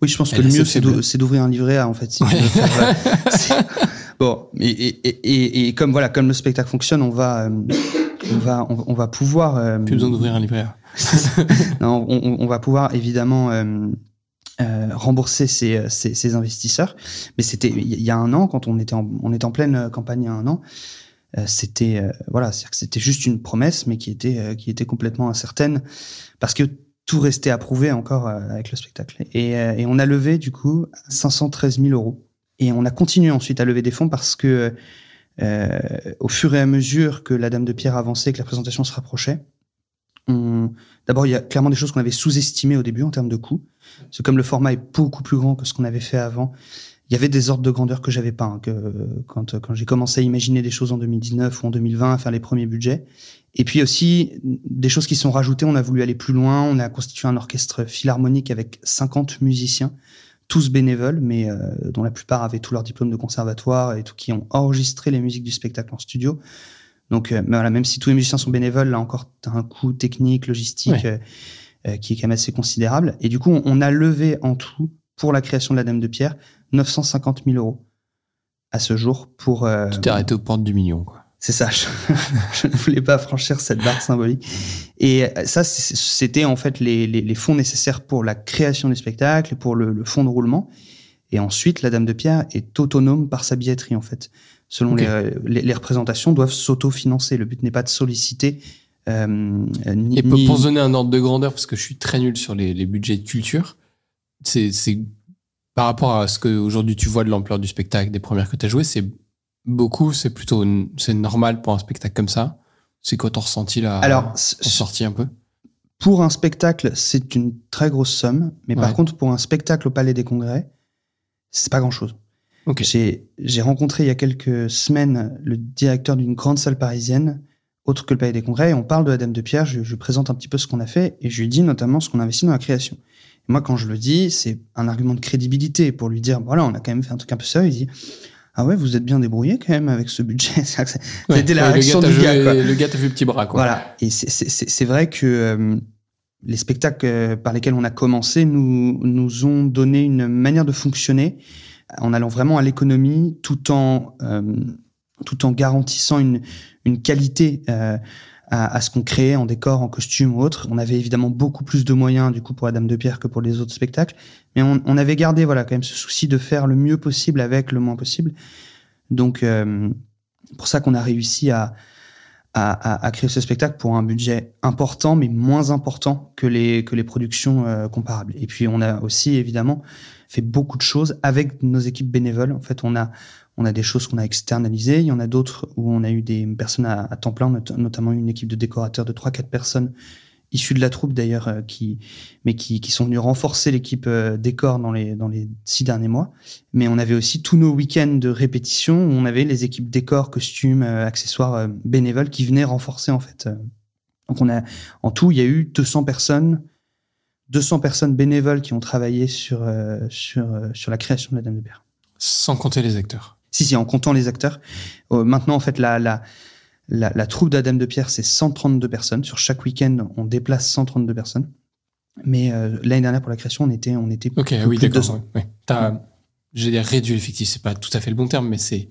Speaker 2: Oui, je pense que le mieux, c'est d'ouvrir un livret A, en fait. Si ouais. faire, bon, et, et, et, et, comme voilà, comme le spectacle fonctionne, on va on va, on, on va pouvoir.
Speaker 1: Plus besoin d'ouvrir un livret.
Speaker 2: non, on, on, va pouvoir évidemment euh, euh, rembourser ces, ces, ces, investisseurs. Mais c'était il y a un an, quand on était en, on était en pleine campagne il y a un an, euh, c'était euh, voilà, c'était juste une promesse, mais qui était euh, qui était complètement incertaine parce que tout restait à prouver encore avec le spectacle. Et, et on a levé du coup 513 000 euros. Et on a continué ensuite à lever des fonds parce que euh, au fur et à mesure que la Dame de Pierre avançait, que la présentation se rapprochait. D'abord il y a clairement des choses qu'on avait sous-estimées au début en termes de coûts. C'est comme le format est beaucoup plus grand que ce qu'on avait fait avant. Il y avait des ordres de grandeur que j'avais pas hein, que quand quand j'ai commencé à imaginer des choses en 2019 ou en 2020 à faire les premiers budgets. Et puis aussi des choses qui sont rajoutées. On a voulu aller plus loin. On a constitué un orchestre philharmonique avec 50 musiciens tous bénévoles, mais euh, dont la plupart avaient tout leur diplôme de conservatoire et tout, qui ont enregistré les musiques du spectacle en studio. Donc, euh, voilà, même si tous les musiciens sont bénévoles, là encore, tu as un coût technique, logistique, ouais. euh, qui est quand même assez considérable. Et du coup, on, on, a levé en tout, pour la création de la Dame de Pierre, 950 000 euros à ce jour pour...
Speaker 1: Euh, tu t'es arrêté aux portes du million, quoi.
Speaker 2: C'est ça, je, je, ne voulais pas franchir cette barre symbolique. Et ça, c'était en fait les, les, les, fonds nécessaires pour la création du spectacle et pour le, le fonds de roulement. Et ensuite, la Dame de Pierre est autonome par sa billetterie, en fait. Selon okay. les, les, les, représentations, doivent s'auto-financer. Le but n'est pas de solliciter Euh, ni-
Speaker 1: Et pour,
Speaker 2: ni-
Speaker 1: pour se donner un ordre de grandeur, parce que je suis très nul sur les, les budgets de culture, c'est par rapport à ce que aujourd'hui tu vois de l'ampleur du spectacle, des premières que tu as jouées, c'est beaucoup, c'est plutôt c'est normal pour un spectacle comme ça. C'est quoi ton ressenti là
Speaker 2: Alors,
Speaker 1: sortie un peu?
Speaker 2: pour un spectacle, c'est une très grosse somme, mais par contre, pour un spectacle au Palais des Congrès, c'est pas grand-chose.
Speaker 1: Ok.
Speaker 2: J'ai j'ai rencontré il y a quelques semaines le directeur d'une grande salle parisienne, autre que le Palais des Congrès, et on parle de la Dame de Pierre. Je, je présente un petit peu ce qu'on a fait, et je lui dis notamment ce qu'on a investi dans la création. Et moi, quand je le dis, c'est un argument de crédibilité pour lui dire voilà, on a quand même fait un truc un peu sérieux. Il dit ah ouais, vous êtes bien débrouillé quand même avec ce budget. Ça
Speaker 1: Ouais.
Speaker 2: la
Speaker 1: Ouais,
Speaker 2: réaction
Speaker 1: le gars,
Speaker 2: du gars. quoi.
Speaker 1: Le gars t'a fait petit bras, quoi.
Speaker 2: Voilà. Et c'est vrai que euh, les spectacles euh, par lesquels on a commencé nous, nous ont donné une manière de fonctionner en allant vraiment à l'économie tout en, euh, tout en garantissant une, une qualité euh, à, ce qu'on créait en décor, en costume ou autre. On avait évidemment beaucoup plus de moyens du coup pour la Dame de Pierre que pour les autres spectacles, mais on, avait gardé voilà quand même ce souci de faire le mieux possible avec le moins possible. Donc euh, pour ça qu'on a réussi à, à, créer ce spectacle pour un budget important, mais moins important que les, que les productions comparables. Et puis, on a aussi, évidemment, fait beaucoup de choses avec nos équipes bénévoles. En fait, on a, on a des choses qu'on a externalisées. Il y en a d'autres où on a eu des personnes à, temps plein, not- notamment une équipe de décorateurs de 3-4 personnes issues de la troupe d'ailleurs, euh, qui, mais qui, qui sont venus renforcer l'équipe euh, décor dans les, dans les six derniers mois. Mais on avait aussi tous nos week-ends de répétition où on avait les équipes décor, costumes, euh, accessoires bénévoles qui venaient renforcer en fait. Donc on a en tout il y a eu 200 personnes, 200 personnes bénévoles qui ont travaillé sur euh, sur euh, sur la création de la Dame de Pierre.
Speaker 1: Sans compter les acteurs.
Speaker 2: Si si en comptant les acteurs. Euh, maintenant en fait la la la, la troupe de la Dame de Pierre c'est 132 personnes sur chaque week-end on déplace 132 personnes. Mais l'année dernière pour la création on était on était
Speaker 1: Ok,
Speaker 2: plus
Speaker 1: oui,
Speaker 2: de
Speaker 1: d'accord.
Speaker 2: 200.
Speaker 1: ouais, ouais. J'ai réduit l'effectif, c'est pas tout à fait le bon terme, mais c'est,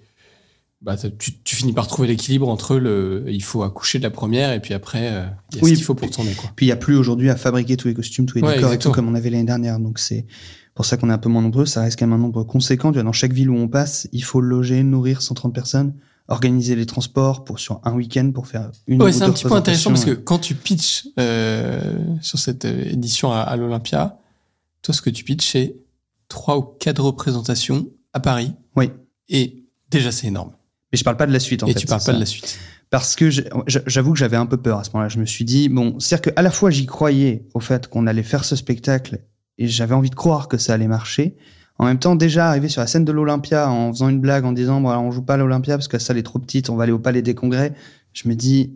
Speaker 1: bah, tu, tu finis par trouver l'équilibre entre le, il faut accoucher de la première et puis après, euh, il y a
Speaker 2: Oui,
Speaker 1: ce qu'il faut pour tourner, quoi.
Speaker 2: Puis il n'y a plus aujourd'hui à fabriquer tous les costumes, tous les
Speaker 1: Ouais,
Speaker 2: décors et tout
Speaker 1: exactement.
Speaker 2: comme on avait l'année dernière. Donc c'est pour ça qu'on est un peu moins nombreux. Ça reste quand même un nombre conséquent. Dans chaque ville où on passe, il faut loger, nourrir 130 personnes, organiser les transports pour sur un week-end pour faire une.
Speaker 1: Ouais,
Speaker 2: ou
Speaker 1: c'est un petit peu intéressant parce que
Speaker 2: représentations.
Speaker 1: quand tu pitches euh, sur cette euh, édition à, à l'Olympia, toi, ce que tu pitches, c'est trois ou quatre représentations à Paris.
Speaker 2: Oui.
Speaker 1: Et déjà, c'est énorme.
Speaker 2: Mais je parle pas de la suite en
Speaker 1: et
Speaker 2: fait.
Speaker 1: tu parles pas
Speaker 2: ça.
Speaker 1: de la suite.
Speaker 2: Parce que j'avoue que j'avais un peu peur à ce moment-là. Je me suis dit, bon, c'est-à-dire qu'à la fois j'y croyais au fait qu'on allait faire ce spectacle et j'avais envie de croire que ça allait marcher. En même temps, déjà arrivé sur la scène de l'Olympia en faisant une blague en disant, bon, alors on joue pas à l'Olympia parce que la salle est trop petite, on va aller au Palais des Congrès. Je me dis,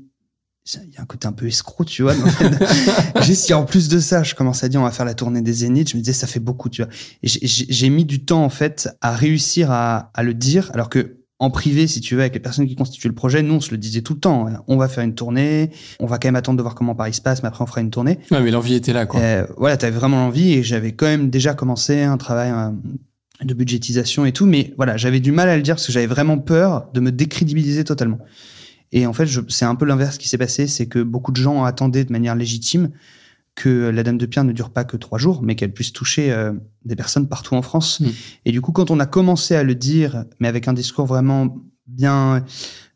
Speaker 2: il y a un côté un peu escroc, tu vois. en fait. Juste si en plus de ça, je commence à dire, on va faire la tournée des Zéniths, je me disais, ça fait beaucoup, tu vois. Et j'ai- mis du temps, en fait, à réussir à, à le dire, alors que en privé, si tu veux, avec les personnes qui constituent le projet, nous, on se le disait tout le temps. hein. On va faire une tournée, on va quand même attendre de voir comment Paris se passe, mais après, on fera une tournée.
Speaker 1: Ouais, mais l'envie était là, quoi.
Speaker 2: Euh, voilà, t'avais vraiment l'envie et j'avais quand même déjà commencé un travail euh, de budgétisation et tout, mais voilà, j'avais du mal à le dire parce que j'avais vraiment peur de me décrédibiliser totalement. Et en fait, je- c'est un peu l'inverse qui s'est passé, c'est que beaucoup de gens attendaient de manière légitime que la Dame de Pierre ne dure pas que trois jours, mais qu'elle puisse toucher euh, des personnes partout en France.
Speaker 1: Mm.
Speaker 2: Et du coup, quand on a commencé à le dire, mais avec un discours vraiment bien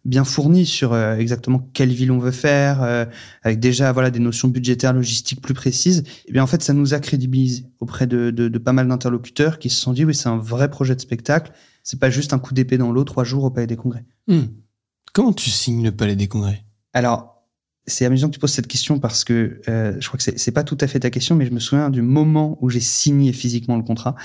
Speaker 2: bien fourni sur euh, exactement quelle ville on veut faire, euh, avec déjà voilà des notions budgétaires, logistiques plus précises, eh bien en fait ça nous a crédibilisé auprès de, de, de pas mal d'interlocuteurs qui se sont dit oui c'est un vrai projet de spectacle, c'est pas juste un coup d'épée dans l'eau trois jours au Palais des Congrès.
Speaker 1: Hmm. Comment tu signes le Palais des Congrès?
Speaker 2: Alors c'est amusant que tu poses cette question parce que euh, je crois que c'est pas tout à fait ta question, mais je me souviens du moment où j'ai signé physiquement le contrat.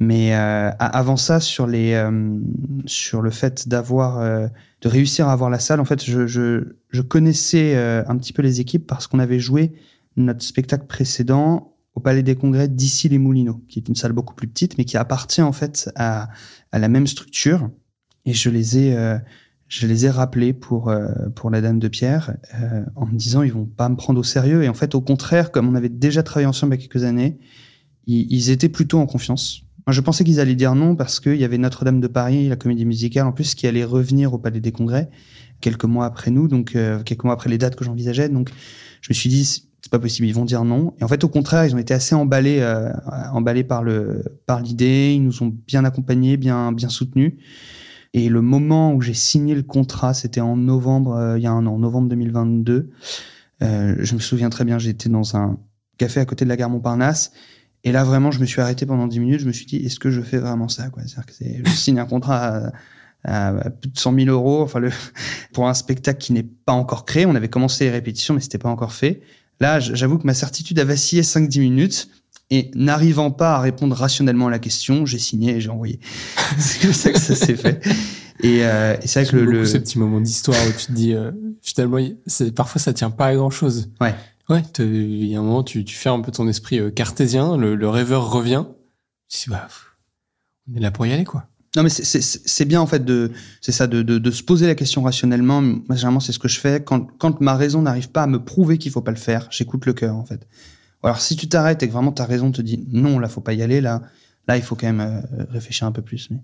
Speaker 2: Mais euh, avant ça, euh, sur le fait d'avoir de réussir à avoir la salle, en fait, je connaissais un petit peu les équipes parce qu'on avait joué notre spectacle précédent au Palais des Congrès d'ici les Moulineaux, qui est une salle beaucoup plus petite, mais qui appartient en fait à la même structure. Et je les ai je les ai rappelés pour euh, pour la Dame de Pierre euh, en me disant ils vont pas me prendre au sérieux. Et en fait, au contraire, comme on avait déjà travaillé ensemble il y a quelques années, ils, étaient plutôt en confiance. Moi, je pensais qu'ils allaient dire non parce qu'il y avait Notre-Dame de Paris, la comédie musicale, en plus, qui allait revenir au Palais des Congrès quelques mois après nous, donc euh, quelques mois après les dates que j'envisageais. Donc, je me suis dit, c'est pas possible, ils vont dire non. Et en fait, au contraire, ils ont été assez emballés, euh, emballés par le, par l'idée. Ils nous ont bien accompagnés, bien, bien soutenus. Et le moment où j'ai signé le contrat, c'était en novembre, euh, il y a un an, novembre 2022. Euh, je me souviens très bien, j'étais dans un café à côté de la gare Montparnasse. Et là, vraiment, je me suis arrêté pendant 10 minutes. Je me suis dit, est-ce que je fais vraiment ça quoi? C'est-à-dire que je signe un contrat à, à plus de 100 000 euros enfin, le, pour un spectacle qui n'est pas encore créé. On avait commencé les répétitions, mais c'était pas encore fait. Là, j'avoue que ma certitude a vacillé 5-10 minutes. Et n'arrivant pas à répondre rationnellement à la question, j'ai signé et j'ai envoyé. c'est comme ça que ça s'est fait. Et, euh, et c'est vrai que le, le-
Speaker 1: ce petit moment d'histoire où tu te dis, euh, finalement, parfois ça tient pas à grand chose.
Speaker 2: Ouais.
Speaker 1: Ouais, il y a un moment, tu, tu fais un peu ton esprit euh, cartésien, le, le rêveur revient. Tu te dis, bah, on est là pour y aller, quoi.
Speaker 2: Non, mais c'est- bien en fait de c'est ça de, de, de se poser la question rationnellement. Moi, généralement, c'est ce que je fais quand quand ma raison n'arrive pas à me prouver qu'il faut pas le faire. J'écoute le cœur en fait. Alors si tu t'arrêtes et que vraiment ta raison te dit non, là faut pas y aller, là là il faut quand même euh, réfléchir un peu plus. Mais...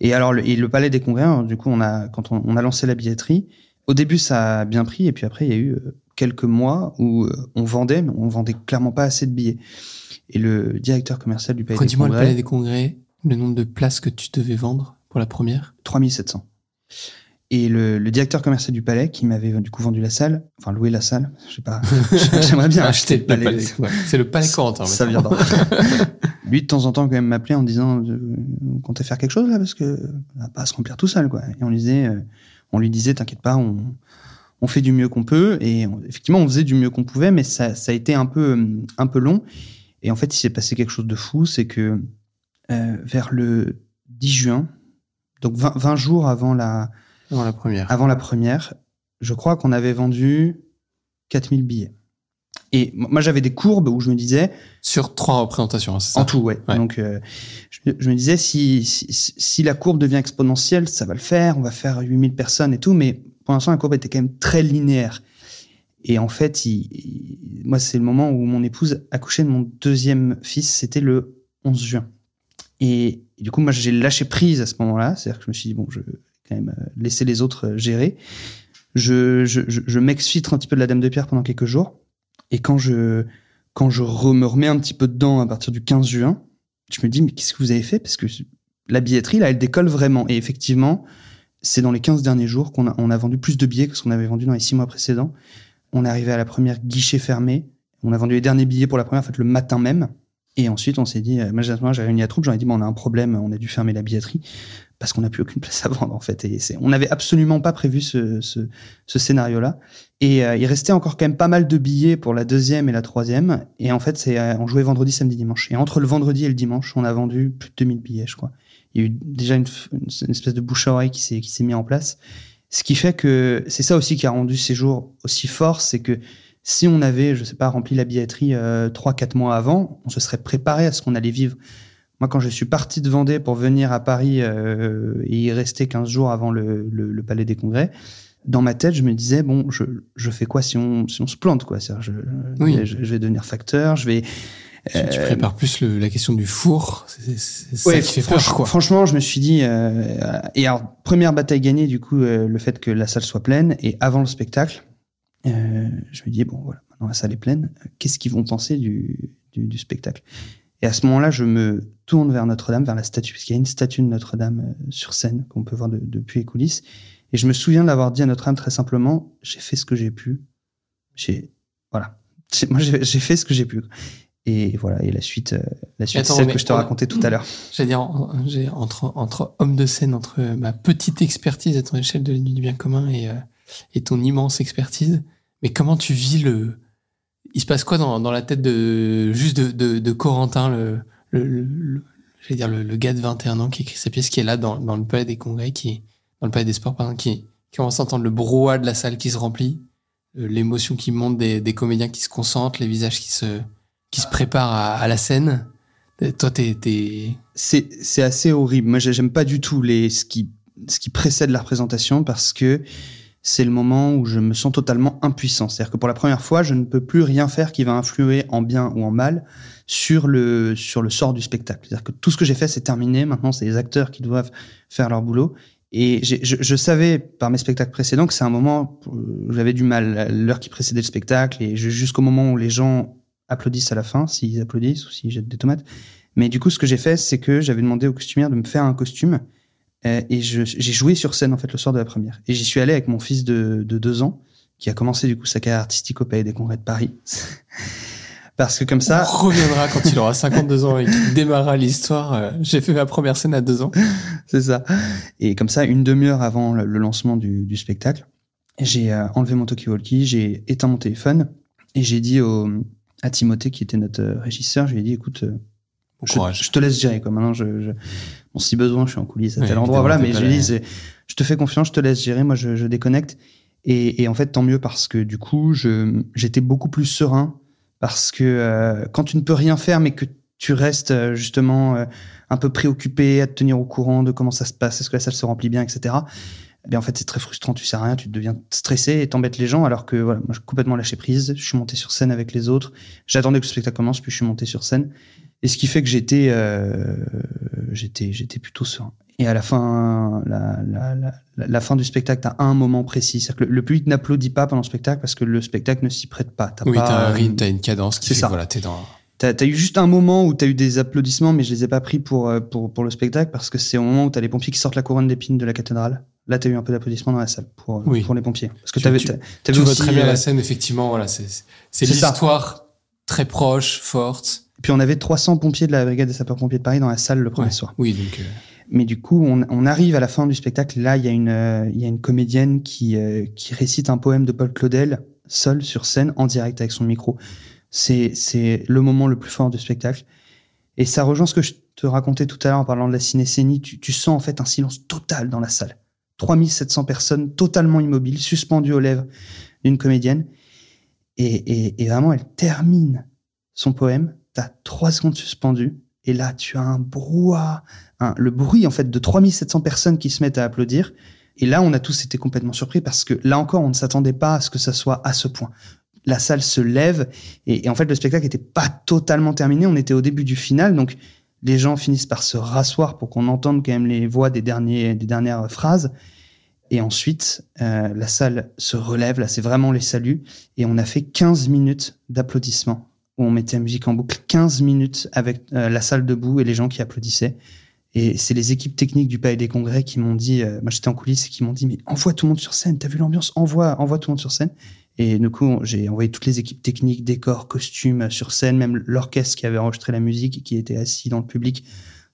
Speaker 2: Et alors le, et le Palais des Congrès, alors, du coup, on a quand on, on a lancé la billetterie. Au début, ça a bien pris et puis après, il y a eu euh, quelques mois où euh, on vendait, mais on vendait clairement pas assez de billets. Et le directeur commercial du Palais des
Speaker 1: Redis-moi le
Speaker 2: Congrès,
Speaker 1: palais des congrès, le nombre de places que tu devais vendre pour la première?
Speaker 2: 3700. Et le, le directeur commercial du palais, qui m'avait du coup vendu la salle, enfin loué la salle, je sais pas, j'aimerais bien acheter le palais.
Speaker 1: ouais. C'est le palais Corentin.
Speaker 2: Ça viendra. Lui, de temps en temps, quand même, m'appelait en disant, euh, vous comptez faire quelque chose là, parce que on va pas à se remplir tout seul, quoi. Et on lui disait, euh, on lui disait, t'inquiète pas, on, on fait du mieux qu'on peut. Et on- effectivement, on faisait du mieux qu'on pouvait, mais ça, ça a été un peu, un peu long. Et en fait, il s'est passé quelque chose de fou, c'est que euh, vers le 10 juin, donc 20, 20 jours avant la,
Speaker 1: Avant la première.
Speaker 2: avant la première, je crois qu'on avait vendu 4000 billets. Et moi, j'avais des courbes où je me disais,
Speaker 1: Sur trois représentations, hein, c'est ça
Speaker 2: en tout, ouais.
Speaker 1: Ouais.
Speaker 2: Donc, euh, je, je me disais, si, si, si la courbe devient exponentielle, ça va le faire, on va faire 8000 personnes et tout, mais pour l'instant, la courbe était quand même très linéaire. Et en fait, il- il- moi, c'est le moment où mon épouse a couché de mon deuxième fils, c'était le 11 juin. Et, et du coup, moi, j'ai lâché prise à ce moment-là, c'est-à-dire que je me suis dit, bon, je même euh, laisser les autres euh, gérer. Je, m'exfiltre un petit peu de la Dame de Pierre pendant quelques jours. Et quand je, quand je me remets un petit peu dedans à partir du 15 juin, je me dis, mais qu'est-ce que vous avez fait? Parce que la billetterie, là, elle décolle vraiment. Et effectivement, c'est dans les 15 derniers jours qu'on a, vendu plus de billets que ce qu'on avait vendu dans les 6 mois précédents. On est arrivé à la première guichet fermé. On a vendu les derniers billets pour la première, en fait, le matin même. Et ensuite, on s'est dit, euh, moi, j'ai réuni la troupe, j'en ai dit, bon, on a un problème, on a dû fermer la billetterie parce qu'on n'a plus aucune place à vendre, en fait. Et on n'avait absolument pas prévu ce, ce, ce scénario-là. Et euh, il restait encore quand même pas mal de billets pour la deuxième et la troisième. Et en fait, c'est, euh, on jouait vendredi, samedi, dimanche. Et entre le vendredi et le dimanche, on a vendu plus de 2000 billets, je crois. Il y a eu déjà une, une espèce de bouche à oreille qui s'est, qui s'est mis en place. Ce qui fait que c'est ça aussi qui a rendu ces jours aussi forts, c'est que si on avait, je sais pas, rempli la billetterie euh, trois, quatre mois avant, on se serait préparé à ce qu'on allait vivre. Moi, quand je suis parti de Vendée pour venir à Paris euh, et y rester 15 jours avant le, le, le Palais des Congrès, dans ma tête, je me disais, bon, je, je fais quoi si on, si on se plante, quoi? C'est-à-dire, je,
Speaker 1: Oui.
Speaker 2: je, je vais devenir facteur, je vais...
Speaker 1: Tu, tu
Speaker 2: euh,
Speaker 1: prépares plus le- la question du four. C'est ça
Speaker 2: Ouais,
Speaker 1: qui fait
Speaker 2: franch-
Speaker 1: peur, quoi.
Speaker 2: Franchement, je me suis dit. euh, et alors, première bataille gagnée, du coup, euh, le fait que la salle soit pleine. Et avant le spectacle, euh, je me dis bon, voilà, maintenant la salle est pleine. euh, Qu'est-ce qu'ils vont penser du, du, du spectacle? Et à ce moment-là, je me tourne vers Notre-Dame, vers la statue, parce qu'il y a une statue de Notre-Dame euh, sur scène qu'on peut voir de- depuis les coulisses. Et je me souviens de l'avoir dit à Notre-Dame très simplement j'ai fait ce que j'ai pu. J'ai voilà. Moi, j'ai fait ce que j'ai pu. Et voilà. Et la suite, euh, la suite,
Speaker 1: Attends,
Speaker 2: celle
Speaker 1: mais
Speaker 2: que je te racontais tout à l'heure.
Speaker 1: J'allais dire, en- entre, entre hommes de scène, entre ma petite expertise à ton échelle de du bien commun et, euh, et ton immense expertise, mais comment tu vis le. Il se passe quoi dans, dans la tête de juste de, de, de Corentin, le, le, le- le- dire le, gars de 21 ans qui écrit sa pièce, qui est là dans, dans le palais des congrès, qui dans le palais des sports, pardon, qui, qui commence à entendre le brouhaha de la salle qui se remplit, euh, l'émotion qui monte des, des comédiens qui se concentrent, les visages qui se, qui se préparent à, à la scène. Toi, t'es, t'es,
Speaker 2: C'est assez horrible. Moi, j'ai- j'aime pas du tout les ce qui ce qui précède la représentation parce que c'est le moment où je me sens totalement impuissant. C'est-à-dire que pour la première fois, je ne peux plus rien faire qui va influer en bien ou en mal sur le sur le sort du spectacle. C'est-à-dire que tout ce que j'ai fait, c'est terminé. Maintenant, c'est les acteurs qui doivent faire leur boulot. Et je, je savais par mes spectacles précédents que c'est un moment où j'avais du mal, l'heure qui précédait le spectacle, et jusqu'au moment où les gens applaudissent à la fin, s'ils applaudissent ou s'ils jettent des tomates. Mais du coup, ce que j'ai fait, c'est que j'avais demandé au costumière de me faire un costume. Euh, et j'ai joué sur scène, en fait, le soir de la première. Et j'y suis allé avec mon fils de, de deux ans, qui a commencé du coup sa carrière artistique au Palais des Congrès de Paris. Parce que comme ça,
Speaker 1: On reviendra quand il aura 52 ans et qu'il démarrera l'histoire. euh, J'ai fait ma première scène à deux ans.
Speaker 2: c'est ça. Et comme ça, une demi-heure avant le, lancement du, du spectacle, j'ai euh, enlevé mon talkie-walkie, j'ai éteint mon téléphone et j'ai dit au, à Timothée, qui était notre régisseur, je lui ai dit, écoute,
Speaker 1: Bon
Speaker 2: je,
Speaker 1: courage.
Speaker 2: je te laisse gérer. Quoi. Maintenant, je, je, bon, si besoin, je suis en coulisses à
Speaker 1: Ouais,
Speaker 2: tel endroit. Voilà, mais je lui dis, je te fais confiance, je te laisse gérer. Moi, je, je déconnecte. Et, et en fait, tant mieux parce que du coup, j'étais beaucoup plus serein parce que euh, quand tu ne peux rien faire, mais que tu restes euh, justement euh, un peu préoccupé à te tenir au courant de comment ça se passe, est-ce que la salle se remplit bien, etc. Eh bien, en fait, c'est très frustrant. Tu sais rien, tu deviens stressé et t'embêtes les gens. Alors que voilà, moi, j'ai complètement lâché prise. Je suis monté sur scène avec les autres. J'attendais que le spectacle commence, puis je suis monté sur scène. Et ce qui fait que j'étais, euh, j'étais, j'étais plutôt serein. Et à la fin, la, la, la, la fin du spectacle, t'as un moment précis. C'est-à-dire que le, le public n'applaudit pas pendant le spectacle parce que le spectacle ne s'y prête pas. T'as
Speaker 1: Oui, t'as un rythme, t'as une cadence qui
Speaker 2: c'est
Speaker 1: fait
Speaker 2: ça.
Speaker 1: que voilà, t'es dans.
Speaker 2: T'as as eu juste un moment où t'as eu des applaudissements, mais je les ai pas pris pour, euh, pour, pour le spectacle parce que c'est au moment où t'as les pompiers qui sortent la couronne d'épines de la cathédrale. Là, t'as eu un peu d'applaudissements dans la salle pour, euh,
Speaker 1: Oui.
Speaker 2: pour les pompiers. Parce que
Speaker 1: Tu-
Speaker 2: t'avais,
Speaker 1: tu- Tu vois très bien
Speaker 2: euh,
Speaker 1: la scène, effectivement. Voilà, c'est c'est
Speaker 2: C'est
Speaker 1: l'histoire très proche, forte.
Speaker 2: Puis on avait 300 pompiers de la brigade des sapeurs-pompiers de Paris dans la salle le premier
Speaker 1: Ouais.
Speaker 2: soir.
Speaker 1: Oui, donc. euh,
Speaker 2: Mais du coup, on, on arrive à la fin du spectacle. Là, il y a une, euh, il y a une comédienne qui, euh, qui récite un poème de Paul Claudel, seule sur scène, en direct avec son micro. C'est, c'est le moment le plus fort du spectacle. Et ça rejoint ce que je te racontais tout à l'heure en parlant de la cinécénie. Tu, tu sens en fait un silence total dans la salle. 3700 personnes totalement immobiles, suspendues aux lèvres d'une comédienne. Et, et, et vraiment, elle termine son poème. T'as trois secondes suspendues. Et là, tu as un brouhaha le bruit en fait de 3700 personnes qui se mettent à applaudir. Et là, on a tous été complètement surpris parce que là encore, on ne s'attendait pas à ce que ça soit à ce point. La salle se lève et, en fait, le spectacle n'était pas totalement terminé. On était au début du final, donc les gens finissent par se rasseoir pour qu'on entende quand même les voix des, des dernières phrases. Et ensuite, euh, la salle se relève. Là, c'est vraiment les saluts. Et on a fait 15 minutes d'applaudissements où on mettait la musique en boucle. 15 minutes avec euh, la salle debout et les gens qui applaudissaient. Et c'est les équipes techniques du Palais des Congrès qui m'ont dit, euh, moi j'étais en coulisses, et qui m'ont dit, mais envoie tout le monde sur scène, t'as vu l'ambiance, envoie, envoie tout le monde sur scène. Et du coup, j'ai envoyé toutes les équipes techniques, décors, costumes euh, sur scène, même l'orchestre qui avait enregistré la musique et qui était assis dans le public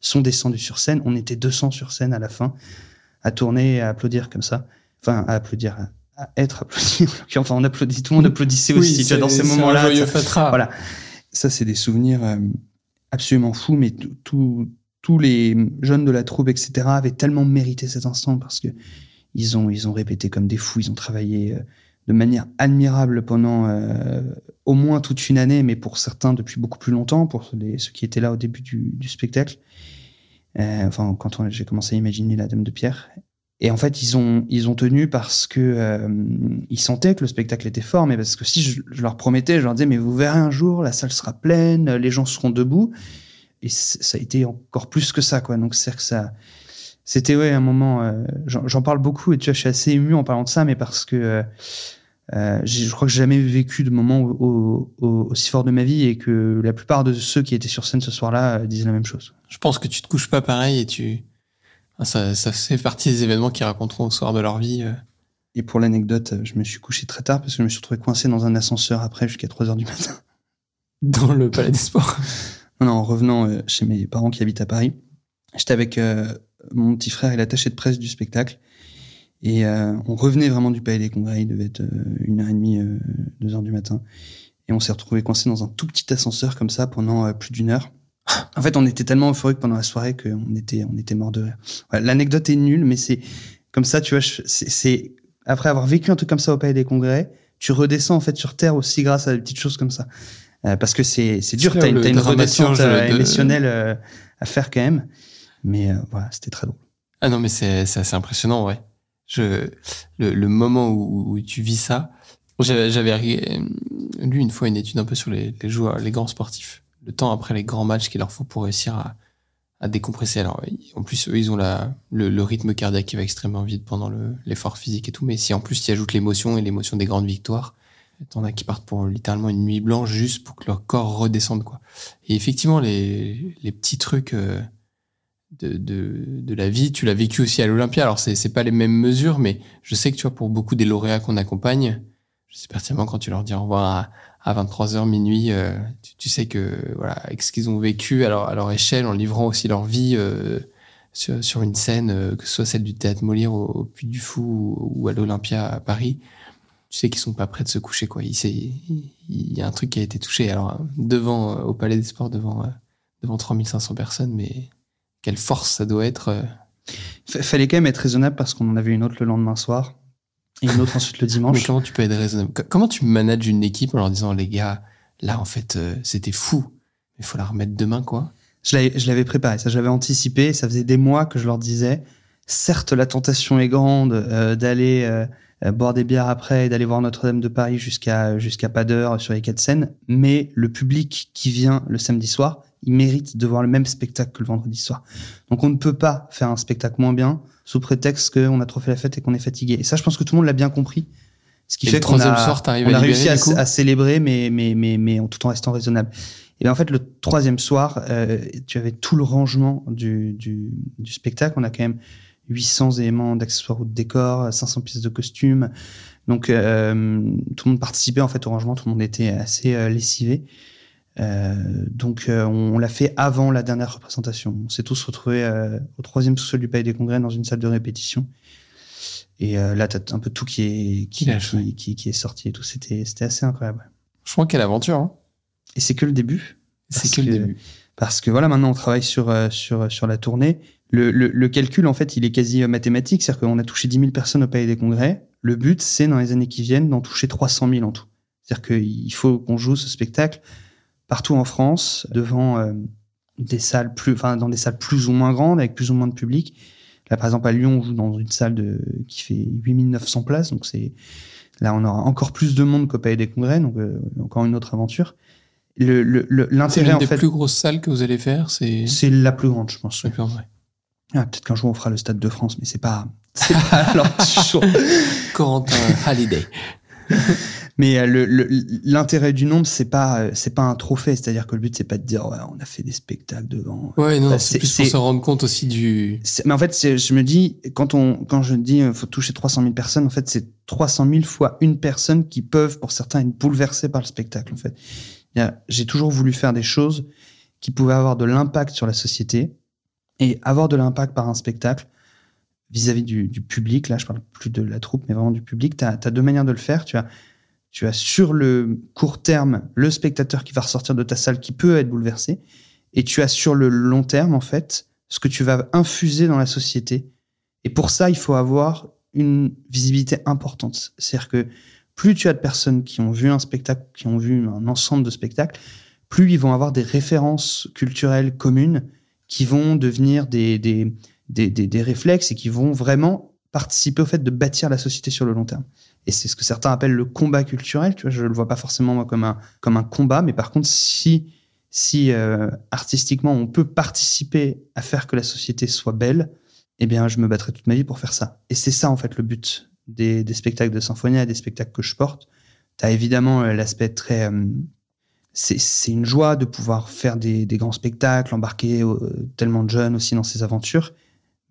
Speaker 2: sont descendus sur scène. On était 200 sur scène à la fin, à tourner à applaudir comme ça. Enfin, à applaudir, à être applaudi. Enfin, on applaudit, tout le monde applaudissait aussi, tu vois, dans ces moments-là. Voilà. Ça, c'est des souvenirs euh, absolument fous, mais tout- tous les jeunes de la troupe, etc., avaient tellement mérité cet instant parce que ils ont, ils ont répété comme des fous, ils ont travaillé euh, de manière admirable pendant euh, au moins toute une année, mais pour certains depuis beaucoup plus longtemps, pour les- ceux qui étaient là au début du, du spectacle. Euh, enfin, quand j'ai commencé à imaginer la Dame de Pierre. Et en fait, ils ont, ils ont tenu parce que euh, ils sentaient que le spectacle était fort, mais parce que si je, leur promettais, je leur disais, mais vous verrez un jour, la salle sera pleine, les gens seront debout. Et ça a été encore plus que ça, quoi. Donc, c'est que ça, c'était ouais un moment. euh, J'en parle beaucoup et tu vois, je suis assez ému en parlant de ça, mais parce que euh, euh, je crois que j'ai jamais vécu de moment au- au- au- aussi fort de ma vie et que la plupart de ceux qui étaient sur scène ce soir-là euh, disent la même chose.
Speaker 1: Je pense que tu te couches pas pareil et tu. Ah, Ça, ça fait partie des événements qu'ils raconteront au soir de leur vie. euh.
Speaker 2: Et pour l'anecdote, euh, je me suis couché très tard parce que je me suis retrouvé coincé dans un ascenseur après jusqu'à 3 heures du matin.
Speaker 1: dans le Palais des Sports.
Speaker 2: Non, en revenant euh, chez mes parents qui habitent à Paris, j'étais avec mon petit frère et l'attaché de presse du spectacle. Et on revenait vraiment du Palais des Congrès, il devait être euh, une heure et demie, euh, deux heures du matin. Et on s'est retrouvé coincé dans un tout petit ascenseur comme ça pendant plus d'une heure. En fait, on était tellement euphorique pendant la soirée qu'on était, on était mort de rire. Ouais, L'anecdote est nulle, mais c'est comme ça, tu vois, c'est c'est- après avoir vécu un truc comme ça au Palais des Congrès, tu redescends en fait sur Terre aussi grâce à des petites choses comme ça. Euh, parce que c'est c'est dur, t'as une, t'as une redescente euh,
Speaker 1: de-
Speaker 2: émotionnelle euh, à faire quand même. Mais euh, voilà, c'était très drôle.
Speaker 1: Ah non, mais c'est c'est assez impressionnant, ouais. Je, le, le moment où, où tu vis ça, j'avais j'avais ri- lu une fois une étude un peu sur les, les joueurs, les grands sportifs, le temps après les grands matchs qu'il leur faut pour réussir à, à décompresser. Alors, en plus, eux, ils ont la, le, rythme cardiaque qui va extrêmement vite pendant le- l'effort physique et tout. Mais si en plus tu ajoutes l'émotion et l'émotion des grandes victoires, t'en as qui partent pour littéralement une nuit blanche juste pour que leur corps redescende, quoi. Et effectivement, les, les petits trucs euh, de, de, de la vie, tu l'as vécu aussi à l'Olympia. Alors, c'est pas les mêmes mesures, mais je sais que tu vois, pour beaucoup des lauréats qu'on accompagne, Je sais pertinemment quand tu leur dis au revoir à, 23h, minuit, euh, tu, sais que, voilà, avec ce qu'ils ont vécu à leur, à leur, échelle, en livrant aussi leur vie euh, sur, une scène, euh, que ce soit celle du théâtre Molière au, Puy du Fou ou, à l'Olympia à Paris, tu sais qu'ils sont pas prêts de se coucher, quoi. Il, il, y a un truc qui a été touché. Alors, devant, au Palais des Sports, devant, devant 3500 personnes, mais quelle force ça doit être.
Speaker 2: Fallait quand même être raisonnable parce qu'on en avait une autre le lendemain soir et une autre ensuite le dimanche.
Speaker 1: Mais comment tu peux être raisonnable Comment tu manages une équipe en leur disant les gars, là en fait euh, c'était fou, il faut la remettre demain quoi?
Speaker 2: Je l'avais préparé, ça j'avais anticipé, ça faisait des mois que je leur disais. Certes, la tentation est grande euh, d'aller euh, boire des bières après et d'aller voir Notre-Dame de Paris jusqu'à jusqu'à pas d'heure sur les quatre scènes, mais le public qui vient le samedi soir, il mérite de voir le même spectacle que le vendredi soir. Donc on ne peut pas faire un spectacle moins bien sous prétexte qu'on a trop fait la fête et qu'on est fatigué. Et ça, je pense que tout le monde l'a bien compris. Ce qui fait qu'on a, on a réussi à, célébrer, mais, mais, mais, mais en tout en restant raisonnable. Et bien en fait, le troisième soir, euh, tu avais tout le rangement du, du, du, spectacle. On a quand même 800 éléments d'accessoires ou de décors, 500 pièces de costumes. Donc euh, tout le monde participait en fait au rangement, tout le monde était assez euh, lessivé. Euh, donc euh, on, l'a fait avant la dernière représentation. On s'est tous retrouvés euh, au troisième sous-sol du Palais des Congrès dans une salle de répétition. Et là, t'as un peu tout qui est qui, qui, qui, est sorti et tout. C'était c'était assez incroyable.
Speaker 1: Je crois quelle aventure. Hein.
Speaker 2: Et c'est que le début.
Speaker 1: C'est que, le début.
Speaker 2: Parce que voilà, maintenant on travaille sur sur sur la tournée. Le, le, le, calcul, en fait, il est quasi mathématique. C'est-à-dire qu'on a touché 10 000 personnes au Palais des Congrès. Le but, c'est dans les années qui viennent d'en toucher 300 000 en tout. C'est-à-dire qu'il faut qu'on joue ce spectacle partout en France, devant euh, des salles plus, enfin dans des salles plus ou moins grandes, avec plus ou moins de public. Là, par exemple, à Lyon, on joue dans une salle de, qui fait 8900 places, donc c'est là, on aura encore plus de monde qu'au Palais des Congrès, donc euh, encore une autre aventure.
Speaker 1: Le, l'intérêt en des fait, plus grosses salles que vous allez faire, c'est
Speaker 2: c'est la plus grande, je pense.
Speaker 1: Ah,
Speaker 2: peut-être qu'un jour on fera le Stade de France, mais c'est pas c'est pas alors
Speaker 1: Corentin Halliday.
Speaker 2: Mais euh, l'intérêt du nombre, c'est pas euh, c'est pas un trophée, c'est-à-dire que le but c'est pas de dire ouais, on a fait des spectacles devant.
Speaker 1: Ouais, non, c'est plus pour se rendre compte aussi du.
Speaker 2: Mais en fait, je me dis quand on quand je dis euh, faut toucher 300 000 personnes, en fait c'est 300 000 fois une personne qui peuvent pour certains être bouleversés par le spectacle. En fait, j'ai toujours voulu faire des choses qui pouvaient avoir de l'impact sur la société et avoir de l'impact par un spectacle vis-à-vis du, du, public. Là, je parle plus de la troupe, mais vraiment du public. Tu as, as, deux manières de le faire. Tu as tu as sur le court terme le spectateur qui va ressortir de ta salle qui peut être bouleversé, et tu as sur le long terme, en fait, ce que tu vas infuser dans la société. Et pour ça, il faut avoir une visibilité importante. C'est-à-dire que plus tu as de personnes qui ont vu un spectacle, qui ont vu un ensemble de spectacles, plus ils vont avoir des références culturelles communes qui vont devenir des, des, des, des, des réflexes et qui vont vraiment participer au fait de bâtir la société sur le long terme. Et c'est ce que certains appellent le combat culturel. Tu vois, je le vois pas forcément comme un comme un combat, mais par contre, si si euh, artistiquement on peut participer à faire que la société soit belle, eh bien, je me battrai toute ma vie pour faire ça. Et c'est ça en fait le but des, des spectacles de symphonie, des spectacles que je porte. Tu as évidemment euh, l'aspect très euh, c'est une joie de pouvoir faire des, des grands spectacles, embarquer tellement de jeunes aussi dans ces aventures.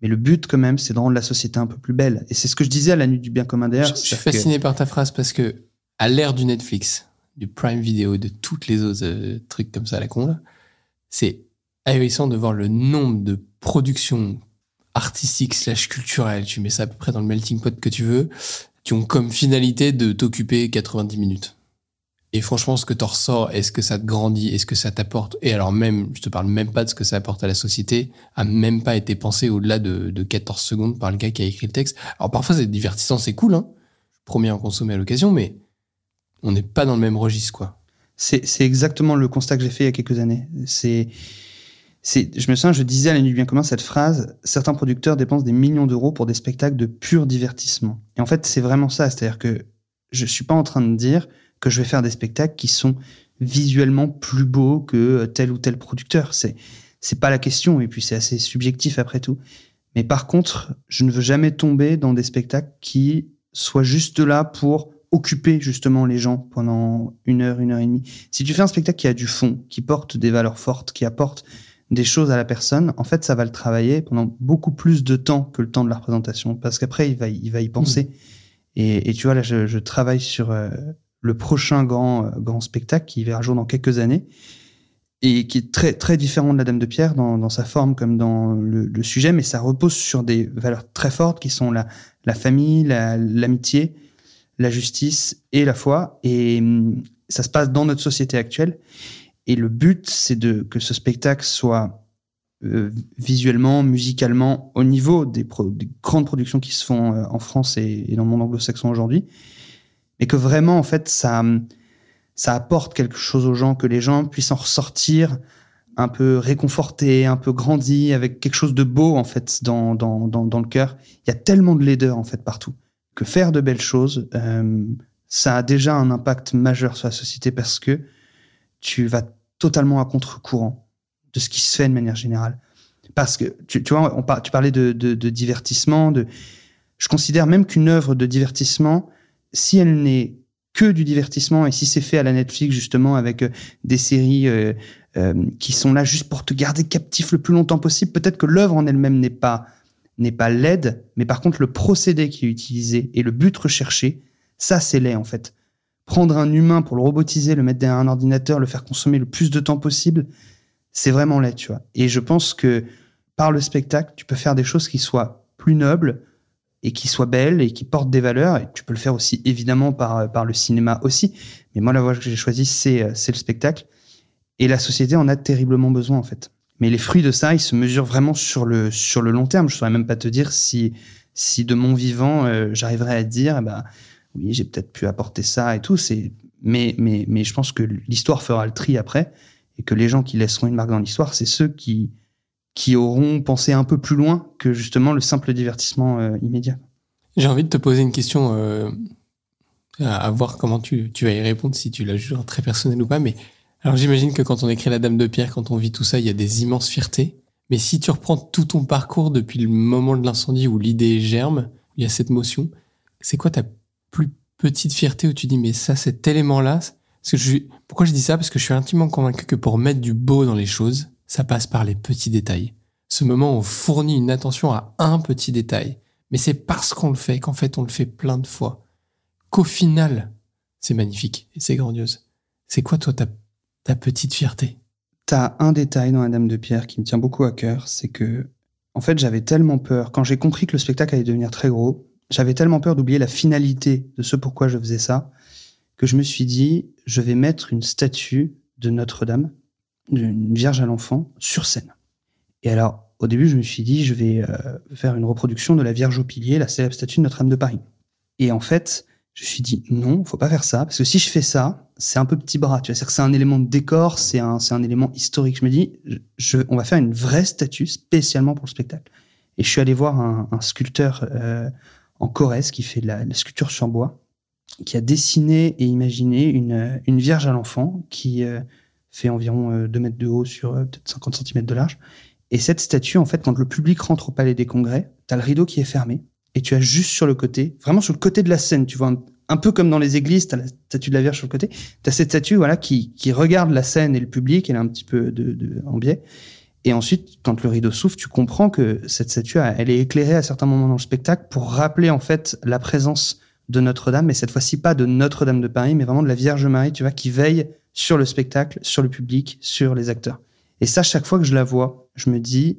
Speaker 2: Mais le but, quand même, c'est de rendre la société un peu plus belle. Et c'est ce que je disais à la nuit du bien commun d'air.
Speaker 1: Je, suis fasciné par ta phrase parce que, à l'ère du Netflix, du Prime Video, de toutes les autres euh, trucs comme ça à la con, c'est ahurissant de voir le nombre de productions artistiques slash culturelles, tu mets ça à peu près dans le melting pot que tu veux, qui ont comme finalité de t'occuper 90 minutes. Et franchement, ce que t'en ressors, est-ce que ça te grandit, est-ce que ça t'apporte Et alors même, je te parle même pas de ce que ça apporte à la société, a même pas été pensé au-delà de, de 14 secondes par le gars qui a écrit le texte. Alors parfois c'est divertissant, c'est cool, hein. Premier à en consommer à l'occasion, mais on n'est pas dans le même registre, quoi.
Speaker 2: C'est, exactement le constat que j'ai fait il y a quelques années. C'est, je me souviens, je disais à la nuit bien commun cette phrase, certains producteurs dépensent des millions d'euros pour des spectacles de pur divertissement. Et en fait, c'est vraiment ça. C'est-à-dire que je suis pas en train de dire, que je vais faire des spectacles qui sont visuellement plus beaux que tel ou tel producteur. C'est c'est pas la question et puis c'est assez subjectif après tout. Mais par contre, je ne veux jamais tomber dans des spectacles qui soient juste là pour occuper justement les gens pendant une heure, une heure et demie. Si tu fais un spectacle qui a du fond, qui porte des valeurs fortes, qui apporte des choses à la personne, en fait, ça va le travailler pendant beaucoup plus de temps que le temps de la représentation, parce qu'après, il va, il va y penser. Et, et tu vois, là, je, je travaille sur euh, le prochain grand, euh, grand spectacle qui verra jour dans quelques années et qui est très, très différent de la Dame de Pierre dans, sa forme comme dans le, sujet, mais ça repose sur des valeurs très fortes qui sont la, famille, la- l'amitié, la justice et la foi. Et hum, ça se passe dans notre société actuelle. Et le but, c'est de que ce spectacle soit euh, visuellement, musicalement, au niveau des grandes productions qui se font euh, en France et, et dans le monde anglo-saxon aujourd'hui, mais que vraiment, en fait, ça, ça apporte quelque chose aux gens, que les gens puissent en ressortir un peu réconfortés, un peu grandis, avec quelque chose de beau, en fait, dans, dans, dans, le cœur. Il y a tellement de laideur, en fait, partout, que faire de belles choses, euh, ça a déjà un impact majeur sur la société parce que tu vas totalement à contre-courant de ce qui se fait de manière générale. Parce que, tu, tu vois, on par- tu parlais de, de, de divertissement, de, je considère même qu'une œuvre de divertissement, si elle n'est que du divertissement et si c'est fait à la Netflix justement avec euh, des séries euh, euh, qui sont là juste pour te garder captif le plus longtemps possible, peut-être que l'œuvre en elle-même n'est pas n'est pas laide, mais par contre le procédé qui est utilisé et le but recherché, ça c'est laid en fait. Prendre un humain pour le robotiser, le mettre derrière un ordinateur, le faire consommer le plus de temps possible, c'est vraiment laid, tu vois. Et je pense que par le spectacle, tu peux faire des choses qui soient plus nobles et qui soient belles et qui portent des valeurs. Et tu peux le faire aussi évidemment par, par le cinéma aussi. Mais moi, la voie que j'ai choisie, c'est euh, le spectacle. Et la société en a terriblement besoin, en fait. Mais les fruits de ça, ils se mesurent vraiment sur le, sur le long terme. Je ne saurais même pas te dire si, si de mon vivant, euh, j'arriverais à dire, eh ben, oui, j'ai peut-être pu apporter ça et tout. Mais, mais, mais je pense que l'histoire fera le tri après et que les gens qui laisseront une marque dans l'histoire, c'est ceux qui, qui auront pensé un peu plus loin que justement le simple divertissement euh, immédiat.
Speaker 1: J'ai envie de te poser une question euh, à, voir comment tu, vas y répondre, si tu la juges très personnelle ou pas. Mais alors j'imagine que quand on écrit La Dame de Pierre, quand on vit tout ça, il y a des immenses fiertés. Mais si tu reprends tout ton parcours depuis le moment de l'incendie où l'idée germe, il y a cette motion, c'est quoi ta plus petite fierté où tu dis mais ça cet élément-là je, pourquoi je dis ça? Parce que je suis intimement convaincu que pour mettre du beau dans les choses, ça passe par les petits détails. Ce moment où on fournit une attention à un petit détail. Mais c'est parce qu'on le fait qu'en fait on le fait plein de fois. Qu'au final, c'est magnifique et c'est grandiose. C'est quoi toi ta, ta petite fierté?
Speaker 2: T'as un détail dans la Dame de Pierre qui me tient beaucoup à cœur, c'est que, en fait, j'avais tellement peur, quand j'ai compris que le spectacle allait devenir très gros, j'avais tellement peur d'oublier la finalité de ce pourquoi je faisais ça, que je me suis dit, je vais mettre une statue de Notre-Dame, d'une Vierge à l'enfant, sur scène. Et alors, au début, je me suis dit, je vais euh, faire une reproduction de la Vierge au pilier, la célèbre statue de Notre-Dame de Paris. Et en fait, je me suis dit, non, faut pas faire ça, parce que si je fais ça, c'est un peu petit bras, tu vois, que c'est un élément de décor, c'est un, c'est un élément historique. Je me dis, on va faire une vraie statue spécialement pour le spectacle. Et je suis allé voir un, sculpteur euh, en Corrèze qui fait de la, sculpture sur bois, qui a dessiné et imaginé une, une Vierge à l'enfant qui euh, fait environ euh, 2 mètres de haut sur euh, peut-être 50 cm de large. Et cette statue, en fait, quand le public rentre au Palais des Congrès, t'as le rideau qui est fermé et tu as juste sur le côté, vraiment sur le côté de la scène, tu vois, un, peu comme dans les églises, t'as la statue de la Vierge sur le côté, t'as cette statue, voilà, qui, qui regarde la scène et le public, elle est un petit peu de, de, en biais. Et ensuite, quand le rideau s'ouvre, tu comprends que cette statue, elle est éclairée à certains moments dans le spectacle pour rappeler, en fait, la présence de Notre-Dame, mais cette fois-ci pas de Notre-Dame de Paris, mais vraiment de la Vierge Marie, tu vois, qui veille sur le spectacle, sur le public, sur les acteurs. Et ça, chaque fois que je la vois, je me dis,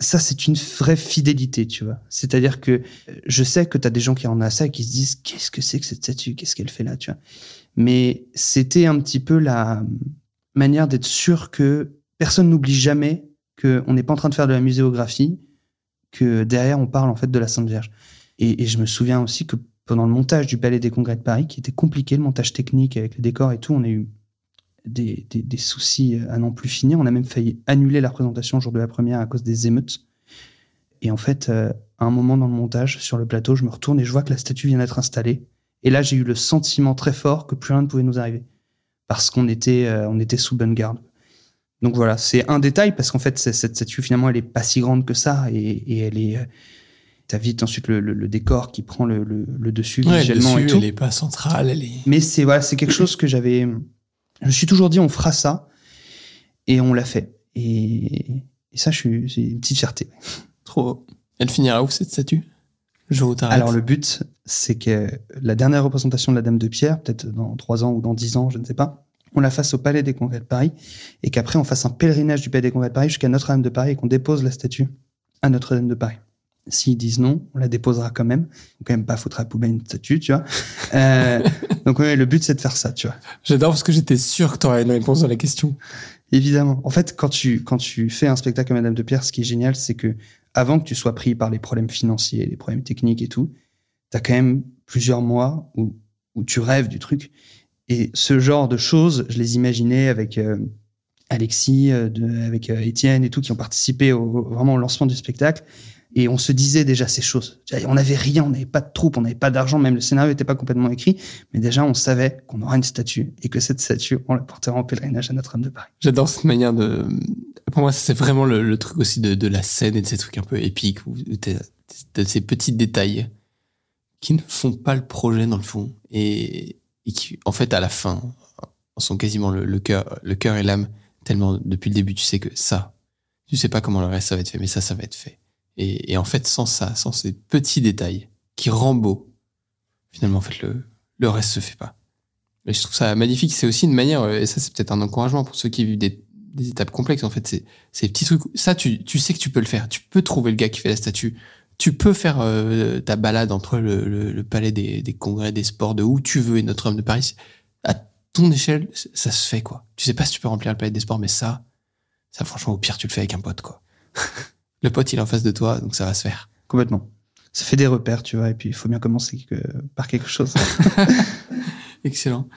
Speaker 2: ça, c'est une vraie fidélité, tu vois. C'est-à-dire que euh, je sais que tu as des gens qui en ont ça et qui se disent, qu'est-ce que c'est que cette statue? Qu'est-ce qu'elle fait là, tu vois? Mais c'était un petit peu la manière d'être sûr que personne n'oublie jamais qu'on n'est pas en train de faire de la muséographie, que derrière, on parle en fait de la Sainte Vierge. Et, et je me souviens aussi que pendant le montage du Palais des Congrès de Paris, qui était compliqué, le montage technique avec les décors et tout, on a eu des, des, des soucis à n'en plus finir. On a même failli annuler la représentation au jour de la première à cause des émeutes. Et en fait, euh, à un moment dans le montage, sur le plateau, je me retourne et je vois que la statue vient d'être installée. Et là, j'ai eu le sentiment très fort que plus rien ne pouvait nous arriver. Parce qu'on était, euh, on était sous bonne garde. Donc voilà, c'est un détail, parce qu'en fait, cette statue, finalement, elle est pas si grande que ça. Et, et elle est. euh, T'as vite ensuite le, le- le décor qui prend le, le- le dessus
Speaker 1: Ouais,
Speaker 2: visuellement et
Speaker 1: dessus,
Speaker 2: tout.
Speaker 1: elle est pas centrale, elle est.
Speaker 2: Mais c'est voilà, c'est quelque chose que j'avais. Je me suis toujours dit, on fera ça, et on l'a fait. Et, et ça, je suis, c'est une petite fierté.
Speaker 1: Trop. Elle finira où cette statue? T'arrêtes.
Speaker 2: Alors le but, c'est que la dernière représentation de la Dame de Pierre, peut-être dans trois ans ou dans dix ans, je ne sais pas, on la fasse au Palais des Congrès de Paris et qu'après on fasse un pèlerinage du Palais des Congrès de Paris jusqu'à Notre-Dame de Paris et qu'on dépose la statue à Notre-Dame de Paris. S'ils disent non, on la déposera quand même. Faut quand même pas foutre à la poubelle une statue, tu vois. Euh, donc ouais, le but c'est de faire ça, tu vois.
Speaker 1: J'adore parce que j'étais sûr que t'aurais une réponse à la question.
Speaker 2: Évidemment. En fait, quand tu, quand tu fais un spectacle comme Madame de Pierre, ce qui est génial, c'est que avant que tu sois pris par les problèmes financiers, les problèmes techniques et tout, t'as quand même plusieurs mois où, où tu rêves du truc. Et ce genre de choses, je les imaginais avec euh, Alexis, euh, de, avec Étienne et tout, qui ont participé au, vraiment au lancement du spectacle. Et on se disait déjà ces choses. On n'avait rien, on n'avait pas de troupe, on n'avait pas d'argent, même le scénario n'était pas complètement écrit. Mais déjà, on savait qu'on aura une statue et que cette statue, on la portera en pèlerinage à Notre-Dame de Paris.
Speaker 1: J'adore cette manière de. Pour moi, c'est vraiment le, truc aussi de, la scène et de ces trucs un peu épiques, de ces petits détails qui ne font pas le projet dans le fond et, qui, en fait, à la fin, sont quasiment le, le cœur, le cœur et l'âme. Tellement depuis le début, tu sais que ça, tu sais pas comment le reste ça va être fait, mais ça, ça va être fait. Et, et en fait, sans ça, sans ces petits détails qui rendent beau, finalement, en fait, le, le reste se fait pas. Et je trouve ça magnifique. C'est aussi une manière, euh, et ça, c'est peut-être un encouragement pour ceux qui vivent des, des étapes complexes. En fait, c'est ces petits trucs. Ça, tu, tu sais que tu peux le faire. Tu peux trouver le gars qui fait la statue. Tu peux faire euh, ta balade entre le, le, le palais des, des, congrès, des sports, de où tu veux et Notre-Dame de Paris. À ton échelle, ça se fait, quoi. Tu sais pas si tu peux remplir le palais des sports, mais ça, ça, franchement, au pire, tu le fais avec un pote, quoi. le pote, il est en face de toi, donc ça va se faire.
Speaker 2: Complètement. Ça fait des repères, tu vois, et puis il faut bien commencer que, par quelque chose.
Speaker 1: Excellent.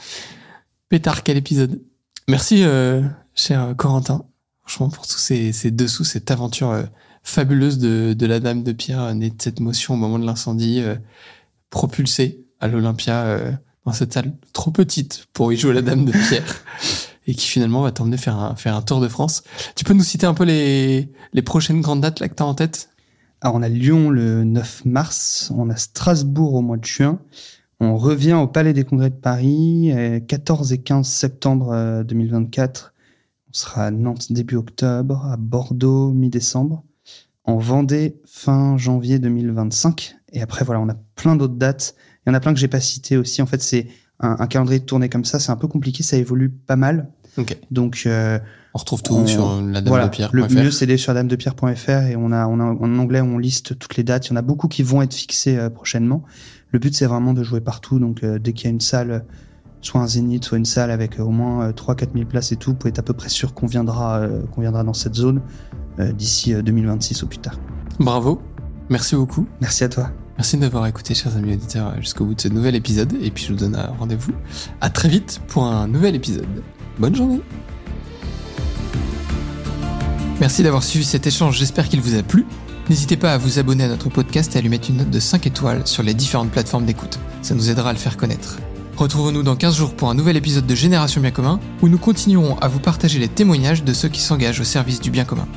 Speaker 1: Pétard, quel épisode. Merci, euh, cher Corentin, franchement, pour tous ces, ces dessous, cette aventure euh, fabuleuse de, de la Dame de Pierre, euh, née de cette motion au moment de l'incendie, euh, propulsée à l'Olympia dans cette salle trop petite pour y jouer la Dame de Pierre. Et qui finalement va t'emmener faire un, faire un tour de France. Tu peux nous citer un peu les, les prochaines grandes dates là que tu as en tête?
Speaker 2: Alors, on a Lyon le 9 mars, on a Strasbourg au mois de juin, on revient au Palais des Congrès de Paris, 14 et 15 septembre 2024. On sera à Nantes début octobre, à Bordeaux mi-décembre, en Vendée fin janvier 2025. Et après, voilà, on a plein d'autres dates. Il y en a plein que j'ai pas citées aussi. En fait, c'est un, calendrier de tournée comme ça, c'est un peu compliqué, ça évolue pas mal. Donc, euh,
Speaker 1: on retrouve tout on, sur la dame
Speaker 2: voilà,
Speaker 1: de Pierre.
Speaker 2: Le mieux, c'est d'aller sur ladamedepierre.fr et on a, on a en anglais, on liste toutes les dates. Il y en a beaucoup qui vont être fixées euh, prochainement. Le but, c'est vraiment de jouer partout. Donc, euh, dès qu'il y a une salle, soit un zénith, soit une salle avec au moins 3-4 000 places et tout, vous pouvez être à peu près sûr qu'on viendra, qu'on viendra dans cette zone d'ici 2026 ou plus tard.
Speaker 1: Bravo. Merci beaucoup.
Speaker 2: Merci à toi.
Speaker 1: Merci d'avoir écouté, chers amis auditeurs, jusqu'au bout de ce nouvel épisode. Et puis, je vous donne rendez-vous à très vite pour un nouvel épisode. Bonne journée. Merci d'avoir suivi cet échange, j'espère qu'il vous a plu. N'hésitez pas à vous abonner à notre podcast et à lui mettre une note de 5 étoiles sur les différentes plateformes d'écoute. Ça nous aidera à le faire connaître. Retrouvons-nous dans 15 jours pour un nouvel épisode de Génération Bien Commun, où nous continuerons à vous partager les témoignages de ceux qui s'engagent au service du bien commun.